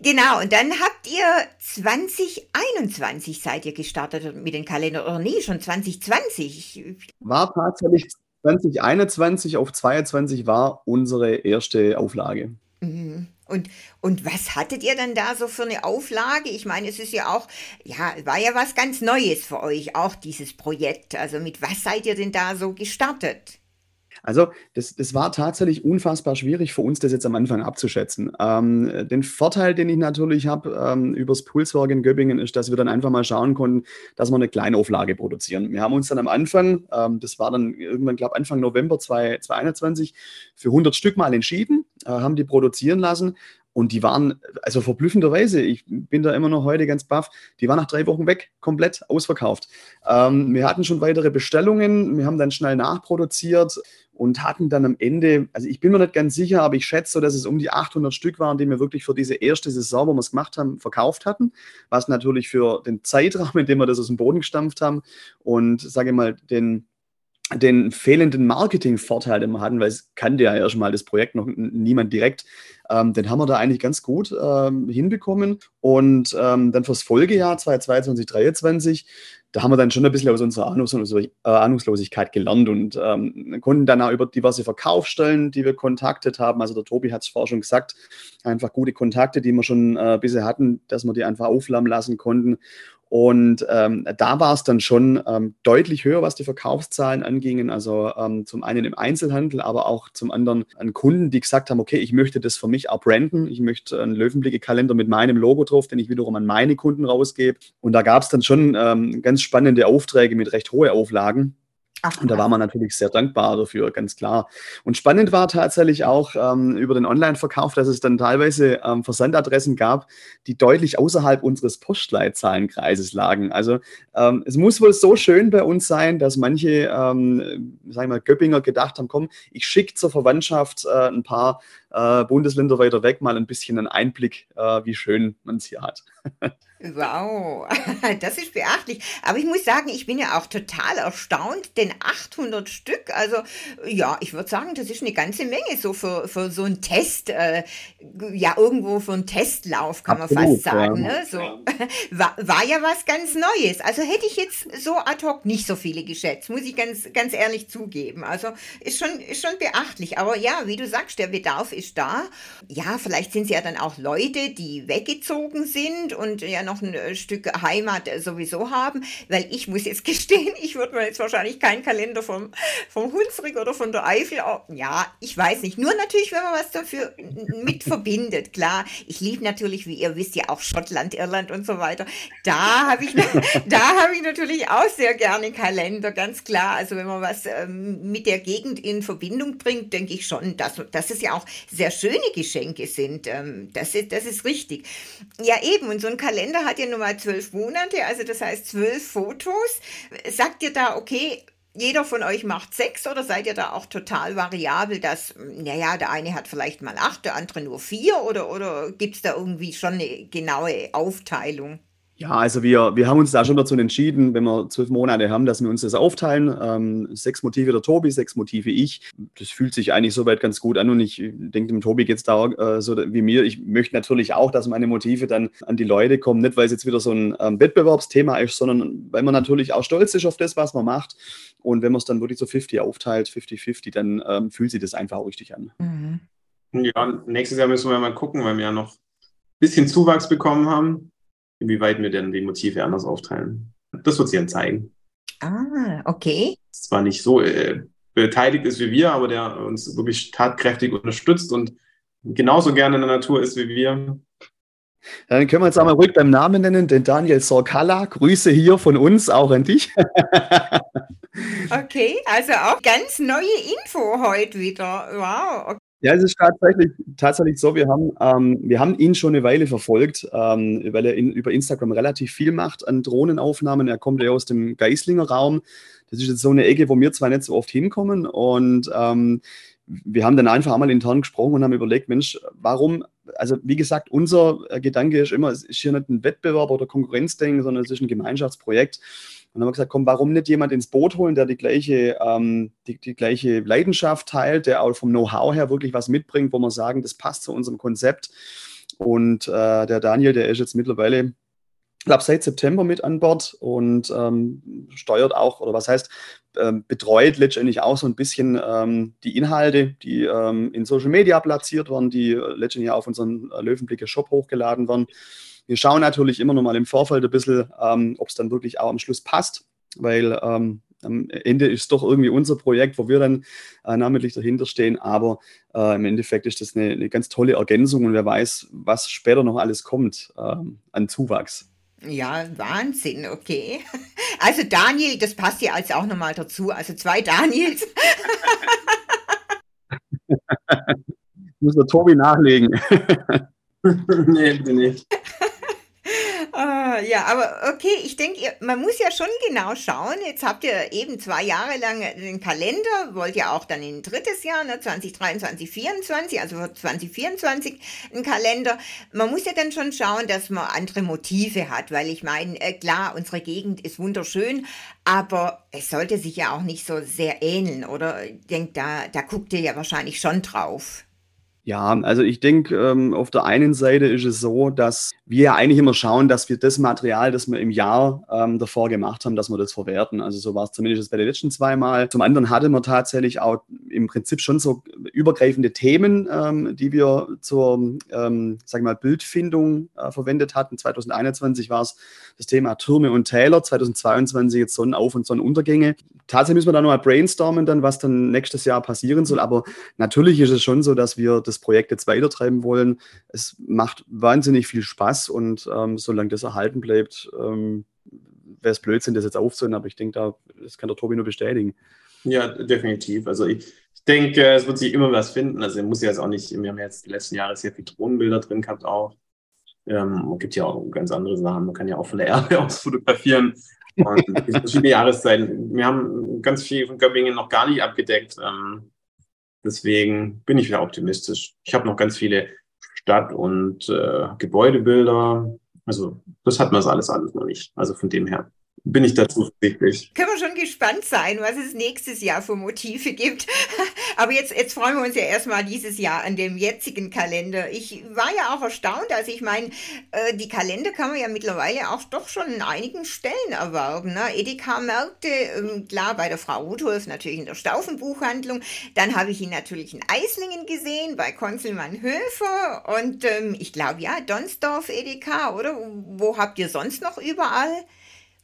Genau, und dann habt ihr 2021 seid ihr gestartet mit dem Kalender, oder nee, schon 2020. War tatsächlich 2021 auf 22 war unsere erste Auflage. Mhm. Und, und was hattet ihr denn da so für eine Auflage? Ich meine, es ist ja auch, ja, war ja was ganz Neues für euch, auch dieses Projekt. Also mit was seid ihr denn da so gestartet? Also das, das war tatsächlich unfassbar schwierig für uns, das jetzt am Anfang abzuschätzen. Ähm, den Vorteil, den ich natürlich habe ähm, übers Pulswerk in Göppingen, ist, dass wir dann einfach mal schauen konnten, dass wir eine Kleinauflage produzieren. Wir haben uns dann am Anfang, ähm, das war dann irgendwann, glaube Anfang November 2021, für 100 Stück mal entschieden, äh, haben die produzieren lassen und die waren, also verblüffenderweise, ich bin da immer noch heute ganz baff, die waren nach drei Wochen weg, komplett ausverkauft. Ähm, wir hatten schon weitere Bestellungen, wir haben dann schnell nachproduziert und hatten dann am Ende, also ich bin mir nicht ganz sicher, aber ich schätze dass es um die 800 Stück waren, die wir wirklich für diese erste Saison, wo wir es gemacht haben, verkauft hatten. Was natürlich für den Zeitraum, in dem wir das aus dem Boden gestampft haben und, sage mal, den den fehlenden Marketing-Vorteil, den wir hatten, weil es kannte ja erstmal das Projekt noch niemand direkt, ähm, den haben wir da eigentlich ganz gut ähm, hinbekommen. Und ähm, dann fürs Folgejahr 2022, 2023, da haben wir dann schon ein bisschen aus unserer äh, Ahnungslosigkeit gelernt und ähm, konnten dann auch über diverse Verkaufsstellen, die wir kontaktet haben, also der Tobi hat es vorher schon gesagt, einfach gute Kontakte, die wir schon äh, bisher hatten, dass wir die einfach auflamm lassen konnten und ähm, da war es dann schon ähm, deutlich höher, was die Verkaufszahlen angingen. Also ähm, zum einen im Einzelhandel, aber auch zum anderen an Kunden, die gesagt haben, okay, ich möchte das für mich auch branden. Ich möchte einen Löwenblicke-Kalender mit meinem Logo drauf, den ich wiederum an meine Kunden rausgebe. Und da gab es dann schon ähm, ganz spannende Aufträge mit recht hohen Auflagen. Ach, und da war man natürlich sehr dankbar dafür, ganz klar. Und spannend war tatsächlich auch ähm, über den Online-Verkauf, dass es dann teilweise ähm, Versandadressen gab, die deutlich außerhalb unseres Postleitzahlenkreises lagen. Also ähm, es muss wohl so schön bei uns sein, dass manche, ähm, sagen wir mal, Göppinger gedacht haben, komm, ich schicke zur Verwandtschaft äh, ein paar äh, Bundesländer weiter weg mal ein bisschen einen Einblick, äh, wie schön man es hier hat. *laughs* Wow, *laughs* das ist beachtlich. Aber ich muss sagen, ich bin ja auch total erstaunt, denn 800 Stück, also ja, ich würde sagen, das ist eine ganze Menge so für, für so einen Test, äh, ja, irgendwo für einen Testlauf, kann Absolut, man fast sagen. Ja. Ne? So, *laughs* war, war ja was ganz Neues. Also hätte ich jetzt so ad hoc nicht so viele geschätzt, muss ich ganz, ganz ehrlich zugeben. Also ist schon, ist schon beachtlich. Aber ja, wie du sagst, der Bedarf ist da. Ja, vielleicht sind es ja dann auch Leute, die weggezogen sind und ja noch noch ein äh, Stück Heimat äh, sowieso haben, weil ich muss jetzt *laughs* gestehen, ich würde mir jetzt wahrscheinlich keinen Kalender vom, vom Hunsrück oder von der Eifel, ja, ich weiß nicht, nur natürlich, wenn man was dafür mit *laughs* verbindet, klar, ich liebe natürlich, wie ihr wisst, ja auch Schottland, Irland und so weiter, da habe ich, *laughs* da habe ich natürlich auch sehr gerne Kalender, ganz klar, also wenn man was ähm, mit der Gegend in Verbindung bringt, denke ich schon, dass, dass es ja auch sehr schöne Geschenke sind, ähm, das, ist, das ist richtig. Ja eben, und so ein Kalender hat ja nun mal zwölf Monate, also das heißt zwölf Fotos. Sagt ihr da, okay, jeder von euch macht sechs oder seid ihr da auch total variabel, dass, naja, der eine hat vielleicht mal acht, der andere nur vier oder, oder gibt es da irgendwie schon eine genaue Aufteilung? Ja, also wir, wir haben uns da schon dazu entschieden, wenn wir zwölf Monate haben, dass wir uns das aufteilen. Ähm, sechs Motive der Tobi, sechs Motive ich. Das fühlt sich eigentlich soweit ganz gut an und ich denke, dem Tobi geht es da äh, so wie mir. Ich möchte natürlich auch, dass meine Motive dann an die Leute kommen, nicht weil es jetzt wieder so ein ähm, Wettbewerbsthema ist, sondern weil man natürlich auch stolz ist auf das, was man macht. Und wenn man es dann wirklich so 50 aufteilt, 50-50, dann ähm, fühlt sich das einfach auch richtig an. Mhm. Ja, nächstes Jahr müssen wir mal gucken, weil wir ja noch ein bisschen Zuwachs bekommen haben inwieweit wir denn die Motive anders aufteilen. Das wird sich dann zeigen. Ah, okay. Zwar nicht so äh, beteiligt ist wie wir, aber der uns wirklich tatkräftig unterstützt und genauso gerne in der Natur ist wie wir. Dann können wir jetzt einmal ruhig beim Namen nennen, den Daniel Sorkala. Grüße hier von uns, auch an dich. *laughs* okay, also auch ganz neue Info heute wieder. Wow. Okay. Ja, es ist tatsächlich, tatsächlich so, wir haben, ähm, wir haben ihn schon eine Weile verfolgt, ähm, weil er in, über Instagram relativ viel macht an Drohnenaufnahmen. Er kommt ja aus dem Geislinger Raum. Das ist jetzt so eine Ecke, wo wir zwar nicht so oft hinkommen. Und ähm, wir haben dann einfach einmal intern gesprochen und haben überlegt, Mensch, warum, also wie gesagt, unser Gedanke ist immer, es ist hier nicht ein Wettbewerb oder Konkurrenzdenken, sondern es ist ein Gemeinschaftsprojekt. Und dann haben wir gesagt, komm, warum nicht jemand ins Boot holen, der die gleiche, ähm, die, die gleiche Leidenschaft teilt, der auch vom Know-how her wirklich was mitbringt, wo wir sagen, das passt zu unserem Konzept. Und äh, der Daniel, der ist jetzt mittlerweile, glaube, seit September mit an Bord und ähm, steuert auch, oder was heißt, ähm, betreut letztendlich auch so ein bisschen ähm, die Inhalte, die ähm, in Social Media platziert werden, die letztendlich auf unseren Löwenblicke Shop hochgeladen werden. Wir schauen natürlich immer noch mal im Vorfeld ein bisschen, ähm, ob es dann wirklich auch am Schluss passt, weil ähm, am Ende ist es doch irgendwie unser Projekt, wo wir dann äh, namentlich dahinter stehen. Aber äh, im Endeffekt ist das eine, eine, ganz tolle Ergänzung und wer weiß, was später noch alles kommt äh, an Zuwachs. Ja, Wahnsinn, okay. Also Daniel, das passt ja als auch nochmal dazu. Also zwei Daniels. *laughs* Muss der Tobi nachlegen. *laughs* nee, bitte nicht. Ah, ja, aber okay, ich denke, man muss ja schon genau schauen. Jetzt habt ihr eben zwei Jahre lang den Kalender, wollt ja auch dann in ein drittes Jahr, ne, 2023, 2024, also 2024 einen Kalender. Man muss ja dann schon schauen, dass man andere Motive hat, weil ich meine, äh, klar, unsere Gegend ist wunderschön, aber es sollte sich ja auch nicht so sehr ähneln, oder? Ich denke, da, da guckt ihr ja wahrscheinlich schon drauf. Ja, also ich denke, ähm, auf der einen Seite ist es so, dass wir ja eigentlich immer schauen, dass wir das Material, das wir im Jahr ähm, davor gemacht haben, dass wir das verwerten. Also so war es zumindest bei den letzten zwei Mal. Zum anderen hatte man tatsächlich auch im Prinzip schon so übergreifende Themen, ähm, die wir zur, ähm, sag mal, Bildfindung äh, verwendet hatten. 2021 war es das Thema Türme und Täler, 2022 jetzt Sonnenauf- und Sonnenuntergänge. Tatsächlich müssen wir da nochmal brainstormen, dann, was dann nächstes Jahr passieren soll. Aber natürlich ist es schon so, dass wir das das Projekt jetzt weitertreiben wollen. Es macht wahnsinnig viel Spaß und ähm, solange das erhalten bleibt, ähm, wäre es Blödsinn, das jetzt aufzuhören, aber ich denke, da, das kann der Tobi nur bestätigen. Ja, definitiv. Also ich, ich denke, es wird sich immer was finden. Also muss ja jetzt auch nicht, wir haben jetzt die letzten Jahre sehr viele Drohnenbilder drin gehabt auch. Ähm, gibt ja auch ganz andere Sachen. Man kann ja auch von der Erde *laughs* aus fotografieren. Und verschiedene Jahreszeiten. Wir haben ganz viel von Göppingen noch gar nicht abgedeckt. Ähm, Deswegen bin ich wieder optimistisch. Ich habe noch ganz viele Stadt- und äh, Gebäudebilder, Also das hat man das alles alles noch nicht. Also von dem her bin ich da zuversichtlich. Können wir schon gespannt sein, was es nächstes Jahr für Motive gibt. Aber jetzt, jetzt freuen wir uns ja erstmal dieses Jahr an dem jetzigen Kalender. Ich war ja auch erstaunt, also ich meine, äh, die Kalender kann man ja mittlerweile auch doch schon in einigen Stellen erwerben. Ne? Edeka-Märkte, ähm, klar, bei der Frau Rudolf natürlich in der Staufenbuchhandlung. Dann habe ich ihn natürlich in Eislingen gesehen, bei Konzelmann Höfer und ähm, ich glaube, ja, Donsdorf Edeka, oder? Wo habt ihr sonst noch überall?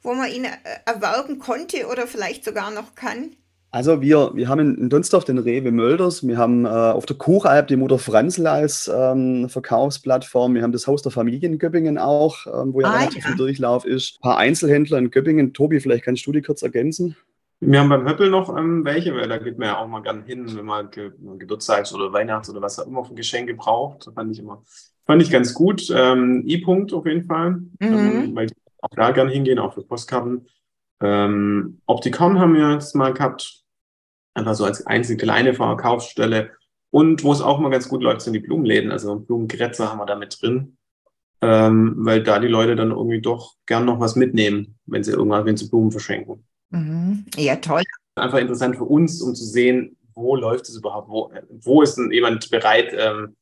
wo man ihn äh, erwerben konnte oder vielleicht sogar noch kann? Also wir, wir haben in Dunsdorf den Rewe Mölders, wir haben äh, auf der Kuchalp die Mutter Franzl als ähm, Verkaufsplattform, wir haben das Haus der Familie in Göppingen auch, ähm, wo ja ah, relativ ja. viel Durchlauf ist. Ein paar Einzelhändler in Göppingen. Tobi, vielleicht kannst du die kurz ergänzen? Wir haben beim Höppel noch ähm, welche, weil da geht man ja auch mal gern hin, wenn man Ge Geburtstags- oder Weihnachts- oder was auch immer für Geschenke braucht. Das fand ich immer, fand ich ganz gut. Ähm, E-Punkt auf jeden Fall, mhm. ähm, weil auch da gerne hingehen, auch für Postkarten. Ähm, Optikon haben wir jetzt mal gehabt, einfach so als einzige kleine Verkaufsstelle. Und wo es auch mal ganz gut läuft, sind die Blumenläden. Also Blumengrätze haben wir da mit drin, ähm, weil da die Leute dann irgendwie doch gern noch was mitnehmen, wenn sie irgendwann, wenn sie Blumen verschenken. Mhm. Ja, toll. Einfach interessant für uns, um zu sehen, wo läuft es überhaupt, wo, wo ist denn jemand bereit ähm,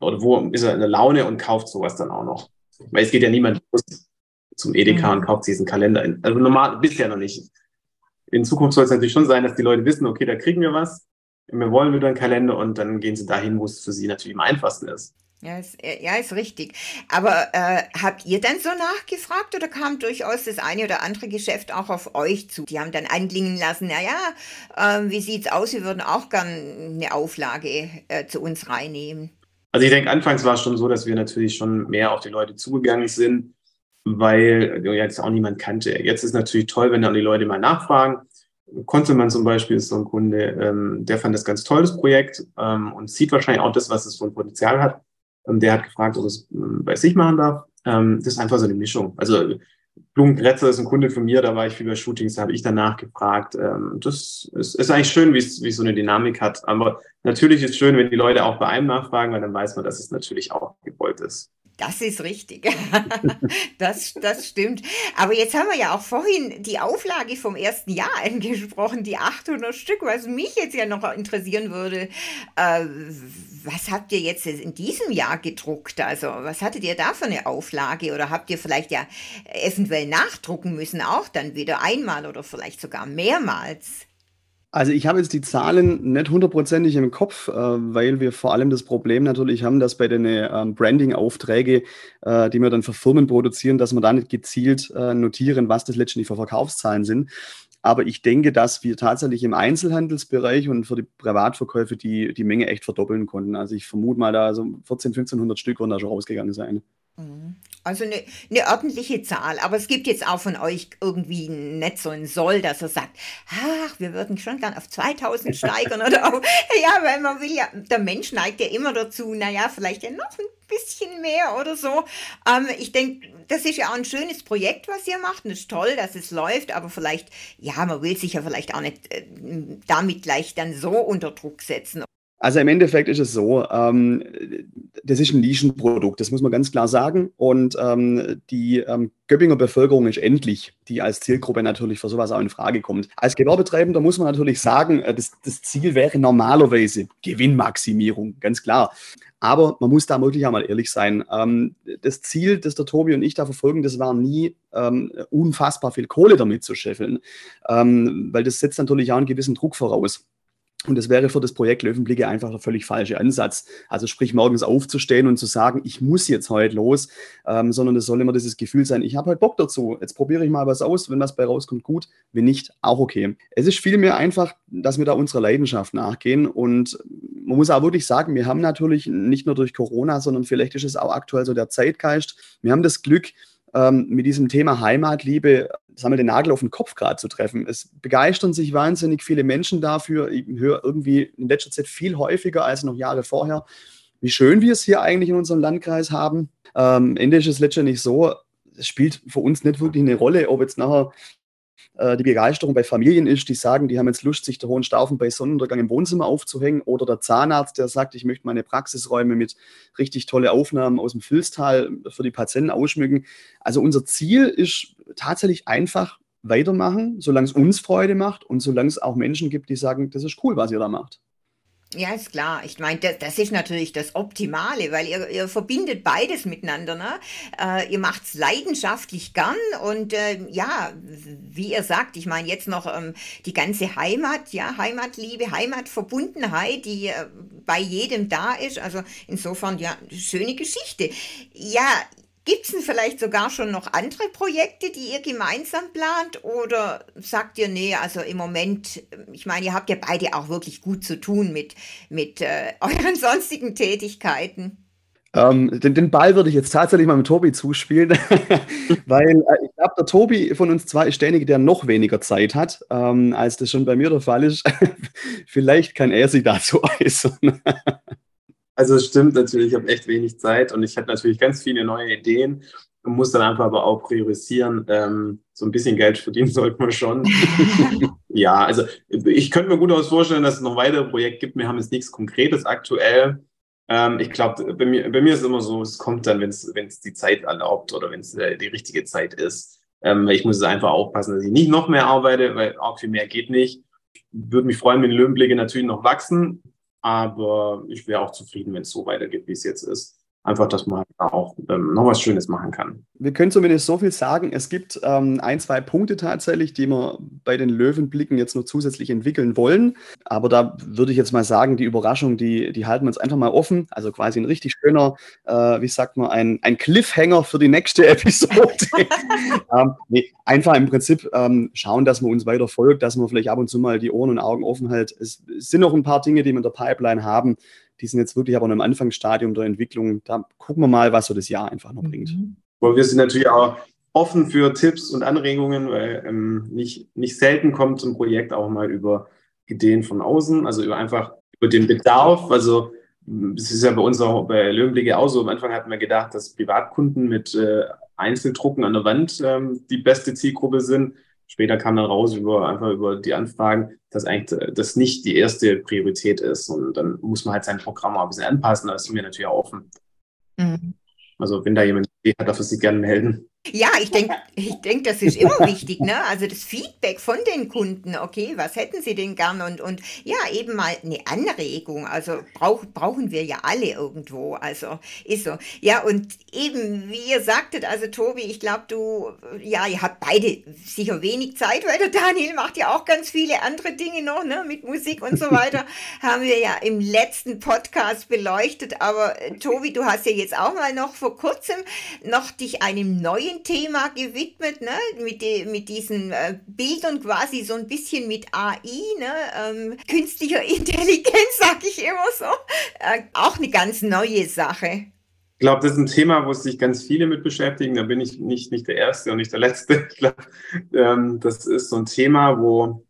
oder wo ist er in der Laune und kauft sowas dann auch noch. Weil es geht ja niemand zum Edeka mhm. und kauft sich diesen Kalender. Also normal, bisher noch nicht. In Zukunft soll es natürlich schon sein, dass die Leute wissen, okay, da kriegen wir was, wir wollen wieder einen Kalender und dann gehen sie dahin, wo es für sie natürlich am einfachsten ist. Ja, ist, ja, ist richtig. Aber äh, habt ihr dann so nachgefragt oder kam durchaus das eine oder andere Geschäft auch auf euch zu? Die haben dann anklingen lassen, naja, äh, wie sieht's aus? Wir würden auch gern eine Auflage äh, zu uns reinnehmen. Also ich denke, anfangs war es schon so, dass wir natürlich schon mehr auf die Leute zugegangen sind weil jetzt auch niemand kannte. Jetzt ist natürlich toll, wenn dann die Leute mal nachfragen. Konzelmann zum Beispiel ist so ein Kunde, ähm, der fand das ganz toll, das Projekt, ähm, und sieht wahrscheinlich auch das, was es von Potenzial hat. Ähm, der hat gefragt, ob es ähm, bei sich machen darf. Ähm, das ist einfach so eine Mischung. Also Blumengrätzer ist ein Kunde von mir, da war ich viel bei Shootings, da habe ich danach gefragt. Ähm, das ist, ist eigentlich schön, wie es, wie es so eine Dynamik hat. Aber natürlich ist es schön, wenn die Leute auch bei einem nachfragen, weil dann weiß man, dass es natürlich auch gewollt ist. Das ist richtig. *laughs* das, das stimmt. Aber jetzt haben wir ja auch vorhin die Auflage vom ersten Jahr angesprochen, die 800 Stück, was mich jetzt ja noch interessieren würde. Äh, was habt ihr jetzt in diesem Jahr gedruckt? Also, was hattet ihr da für eine Auflage? Oder habt ihr vielleicht ja eventuell nachdrucken müssen, auch dann wieder einmal oder vielleicht sogar mehrmals? Also ich habe jetzt die Zahlen nicht hundertprozentig im Kopf, äh, weil wir vor allem das Problem natürlich haben, dass bei den ähm, Branding-Aufträge, äh, die wir dann für Firmen produzieren, dass wir da nicht gezielt äh, notieren, was das letztendlich für Verkaufszahlen sind. Aber ich denke, dass wir tatsächlich im Einzelhandelsbereich und für die Privatverkäufe die, die Menge echt verdoppeln konnten. Also ich vermute mal, da so 14, 1500 Stück werden da schon rausgegangen sein. Also eine, eine ordentliche Zahl. Aber es gibt jetzt auch von euch irgendwie nicht so ein Soll, dass er sagt, ach, wir würden schon gern auf 2000 *laughs* steigern oder auch, *laughs* ja, weil man will ja, der Mensch neigt ja immer dazu, naja, vielleicht ja noch ein bisschen mehr oder so. Ähm, ich denke, das ist ja auch ein schönes Projekt, was ihr macht. Und es ist toll, dass es läuft, aber vielleicht, ja, man will sich ja vielleicht auch nicht äh, damit gleich dann so unter Druck setzen. Also im Endeffekt ist es so, ähm, das ist ein Nischenprodukt, das muss man ganz klar sagen. Und ähm, die ähm, Göppinger Bevölkerung ist endlich, die als Zielgruppe natürlich für sowas auch in Frage kommt. Als Gewerbetreibender muss man natürlich sagen, äh, das, das Ziel wäre normalerweise Gewinnmaximierung, ganz klar. Aber man muss da wirklich einmal ehrlich sein. Ähm, das Ziel, das der Tobi und ich da verfolgen, das war nie ähm, unfassbar viel Kohle damit zu scheffeln, ähm, weil das setzt natürlich auch einen gewissen Druck voraus. Und das wäre für das Projekt Löwenblicke einfach der völlig falsche Ansatz. Also sprich, morgens aufzustehen und zu sagen, ich muss jetzt heute los, ähm, sondern es soll immer dieses Gefühl sein, ich habe heute Bock dazu. Jetzt probiere ich mal was aus. Wenn was bei rauskommt, gut. Wenn nicht, auch okay. Es ist vielmehr einfach, dass wir da unserer Leidenschaft nachgehen. Und man muss auch wirklich sagen, wir haben natürlich nicht nur durch Corona, sondern vielleicht ist es auch aktuell so der Zeitgeist. Wir haben das Glück, ähm, mit diesem Thema Heimatliebe sagen wir, den Nagel auf den Kopf gerade zu treffen. Es begeistern sich wahnsinnig viele Menschen dafür. Ich höre irgendwie in letzter Zeit viel häufiger als noch Jahre vorher, wie schön wir es hier eigentlich in unserem Landkreis haben. Ähm, Ende ist es letztendlich so, es spielt für uns nicht wirklich eine Rolle, ob jetzt nachher die Begeisterung bei Familien ist, die sagen, die haben jetzt Lust, sich der hohen Staufen bei Sonnenuntergang im Wohnzimmer aufzuhängen. Oder der Zahnarzt, der sagt, ich möchte meine Praxisräume mit richtig tolle Aufnahmen aus dem Filztal für die Patienten ausschmücken. Also unser Ziel ist tatsächlich einfach weitermachen, solange es uns Freude macht und solange es auch Menschen gibt, die sagen, das ist cool, was ihr da macht. Ja, ist klar. Ich meine, das, das, ist natürlich das Optimale, weil ihr, ihr verbindet beides miteinander. Ne? Äh, ihr macht's leidenschaftlich gern und äh, ja, wie ihr sagt, ich meine jetzt noch ähm, die ganze Heimat, ja, Heimatliebe, Heimatverbundenheit, die äh, bei jedem da ist. Also insofern, ja, schöne Geschichte. Ja, Gibt es denn vielleicht sogar schon noch andere Projekte, die ihr gemeinsam plant? Oder sagt ihr, nee, also im Moment, ich meine, ihr habt ja beide auch wirklich gut zu tun mit, mit äh, *laughs* euren sonstigen Tätigkeiten. Ähm, den, den, Ball würde ich jetzt tatsächlich mal mit Tobi zuspielen, *laughs* weil äh, ich glaube, der Tobi von uns zwei ist derjenige, der noch weniger Zeit hat, ähm, als das schon bei mir der Fall ist. *laughs* Vielleicht kann er sich dazu äußern. Also es stimmt natürlich, ich habe echt wenig Zeit und ich hatte natürlich ganz viele neue Ideen und muss dann einfach aber auch priorisieren. Ähm, so ein bisschen Geld verdienen *laughs* sollte man schon. *laughs* ja, also ich könnte mir gut aus vorstellen, dass es noch weitere Projekte gibt. Wir haben jetzt nichts Konkretes aktuell. Ähm, ich glaube, bei mir, bei mir ist es immer so, es kommt dann, wenn es die Zeit erlaubt oder wenn es äh, die richtige Zeit ist. Ähm, ich muss einfach aufpassen, dass ich nicht noch mehr arbeite, weil auch viel mehr geht nicht. Würde mich freuen, wenn die Löwenblicke natürlich noch wachsen. Aber ich wäre auch zufrieden, wenn es so weitergeht, wie es jetzt ist einfach, dass man auch ähm, noch was Schönes machen kann. Wir können zumindest so viel sagen. Es gibt ähm, ein, zwei Punkte tatsächlich, die wir bei den Löwenblicken jetzt noch zusätzlich entwickeln wollen. Aber da würde ich jetzt mal sagen, die Überraschung, die, die halten wir uns einfach mal offen. Also quasi ein richtig schöner, äh, wie sagt man, ein, ein Cliffhanger für die nächste *laughs* Episode. ähm, nee, einfach im Prinzip ähm, schauen, dass man uns weiter folgt, dass man vielleicht ab und zu mal die Ohren und Augen offen hält. Es, es sind noch ein paar Dinge, die wir in der Pipeline haben die sind jetzt wirklich aber noch im Anfangsstadium der Entwicklung. Da gucken wir mal, was so das Jahr einfach noch bringt. Mhm. wir sind natürlich auch offen für Tipps und Anregungen, weil ähm, nicht, nicht selten kommt ein Projekt auch mal über Ideen von außen, also über einfach über den Bedarf. Also es ist ja bei uns auch bei Löwenblicke auch so. Am Anfang hatten wir gedacht, dass Privatkunden mit äh, Einzeldrucken an der Wand ähm, die beste Zielgruppe sind. Später kam dann raus über einfach über die Anfragen, dass eigentlich das nicht die erste Priorität ist. Und dann muss man halt sein Programm auch ein bisschen anpassen. Da sind wir natürlich auch offen. Mhm. Also wenn da jemand Hat, darf sich gerne melden. Ja, ich denke, ich denk, das ist immer wichtig, ne? Also das Feedback von den Kunden, okay, was hätten sie denn gern und, und ja, eben mal eine Anregung. Also brauch, brauchen wir ja alle irgendwo. Also ist so. Ja, und eben, wie ihr sagtet, also Tobi, ich glaube, du, ja, ihr habt beide sicher wenig Zeit, weil der Daniel macht ja auch ganz viele andere Dinge noch, ne? Mit Musik und so weiter. *laughs* haben wir ja im letzten Podcast beleuchtet. Aber äh, Tobi, du hast ja jetzt auch mal noch vor kurzem noch dich einem neuen Thema gewidmet, ne? mit, de, mit diesen äh, Bildern quasi so ein bisschen mit AI, ne? Ähm, künstlicher *laughs* Intelligenz, sag ich immer so. Äh, auch eine ganz neue Sache. Ich glaube, das ist ein Thema, wo sich ganz viele mit beschäftigen. Da bin ich nicht, nicht der Erste und nicht der Letzte. *laughs* Ich glaube, ähm, das ist so ein Thema, wo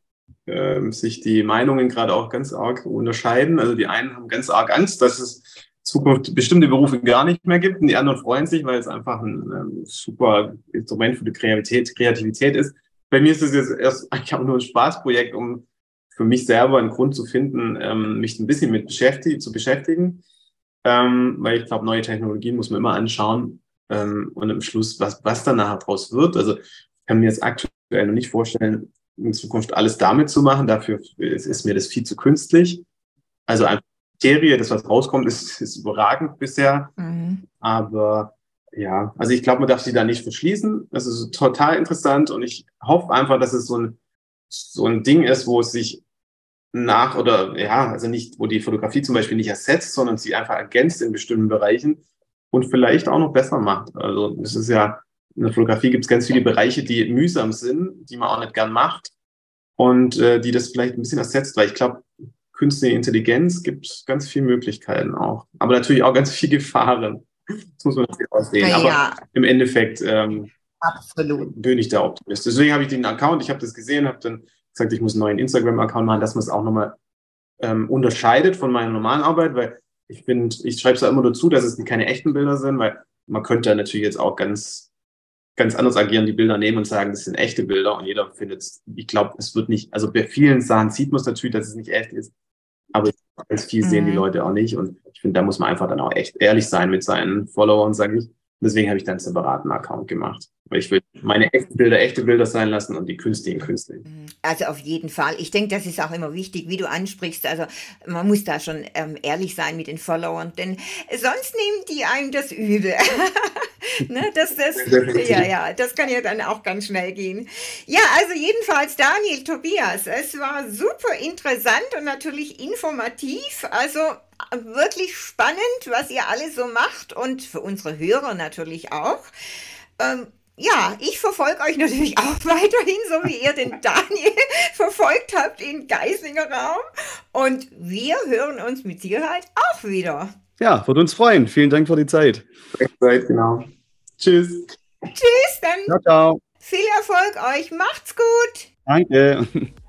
ähm, sich die Meinungen gerade auch ganz arg unterscheiden. Also die einen haben ganz arg Angst, dass es Zukunft bestimmte Berufe gar nicht mehr gibt und die anderen freuen sich, weil es einfach ein ähm, super Instrument für die Kreativität, Kreativität ist. Bei mir ist es jetzt erst *laughs* eigentlich auch nur ein Spaßprojekt, um für mich selber einen Grund zu finden, ähm, mich ein bisschen mit beschäftigen, zu beschäftigen, ähm, weil ich glaube, neue Technologien muss man immer anschauen ähm, und im Schluss, was, was dann nachher draus wird. Also ich kann mir jetzt aktuell noch nicht vorstellen, in Zukunft alles damit zu machen. Dafür ist, ist mir das viel zu künstlich. Also einfach Serie, das was rauskommt, ist, ist überragend bisher. Mhm. Aber ja, also ich glaube, man darf sie da nicht verschließen. Das ist total interessant und ich hoffe einfach, dass es so ein, so ein Ding ist, wo es sich nach oder ja, also nicht, wo die Fotografie zum Beispiel nicht ersetzt, sondern sie einfach ergänzt in bestimmten Bereichen und vielleicht auch noch besser macht. Also es ist ja, in der Fotografie gibt es ganz viele Bereiche, die mühsam sind, die man auch nicht gern macht und äh, die das vielleicht ein bisschen ersetzt, weil ich glaube, künstliche Intelligenz gibt es ganz viele Möglichkeiten auch. Aber natürlich auch ganz viele Gefahren. Das muss man natürlich auch sehen. Ja, Aber im Endeffekt ähm, bin ich da optimistisch. Deswegen habe ich den Account, ich habe das gesehen, habe dann gesagt, ich muss einen neuen Instagram-Account machen, dass man es auch nochmal ähm, unterscheidet von meiner normalen Arbeit, weil ich finde, ich schreibe es da immer dazu, dass es keine echten Bilder sind, weil man könnte natürlich jetzt auch ganz ganz anders agieren, die Bilder nehmen und sagen, das sind echte Bilder und jeder findet es, ich glaube, es wird nicht, also bei vielen Sachen sieht man es natürlich, dass es nicht echt ist, aber ganz viel sehen die mhm. Leute auch nicht und ich finde, da muss man einfach dann auch echt ehrlich sein mit seinen Followern, sage ich. Deswegen habe ich dann einen separaten Account gemacht. Ich will meine echten Bilder echte Bilder sein lassen und die künstlichen künstlich. Mhm. Also auf jeden Fall. Ich denke, das ist auch immer wichtig, wie du ansprichst. Also man muss da schon ähm, ehrlich sein mit den Followern, denn sonst nehmen die einem das übel. *laughs* ne, das, das, ja, ja, das kann ja dann auch ganz schnell gehen. Ja, also jedenfalls Daniel, Tobias, es war super interessant und natürlich informativ. Also wirklich spannend, was ihr alle so macht und für unsere Hörer natürlich auch. Ähm, ja, ich verfolge euch natürlich auch *laughs* weiterhin, so wie ihr den Daniel *laughs* verfolgt habt in Geislinger Raum. Und wir hören uns mit Sicherheit auch wieder. Ja, wird uns freuen. Vielen Dank für die Zeit. Zeit, genau. Tschüss. Tschüss, dann. Ciao, ciao. Viel Erfolg euch. Macht's gut. Danke. *laughs*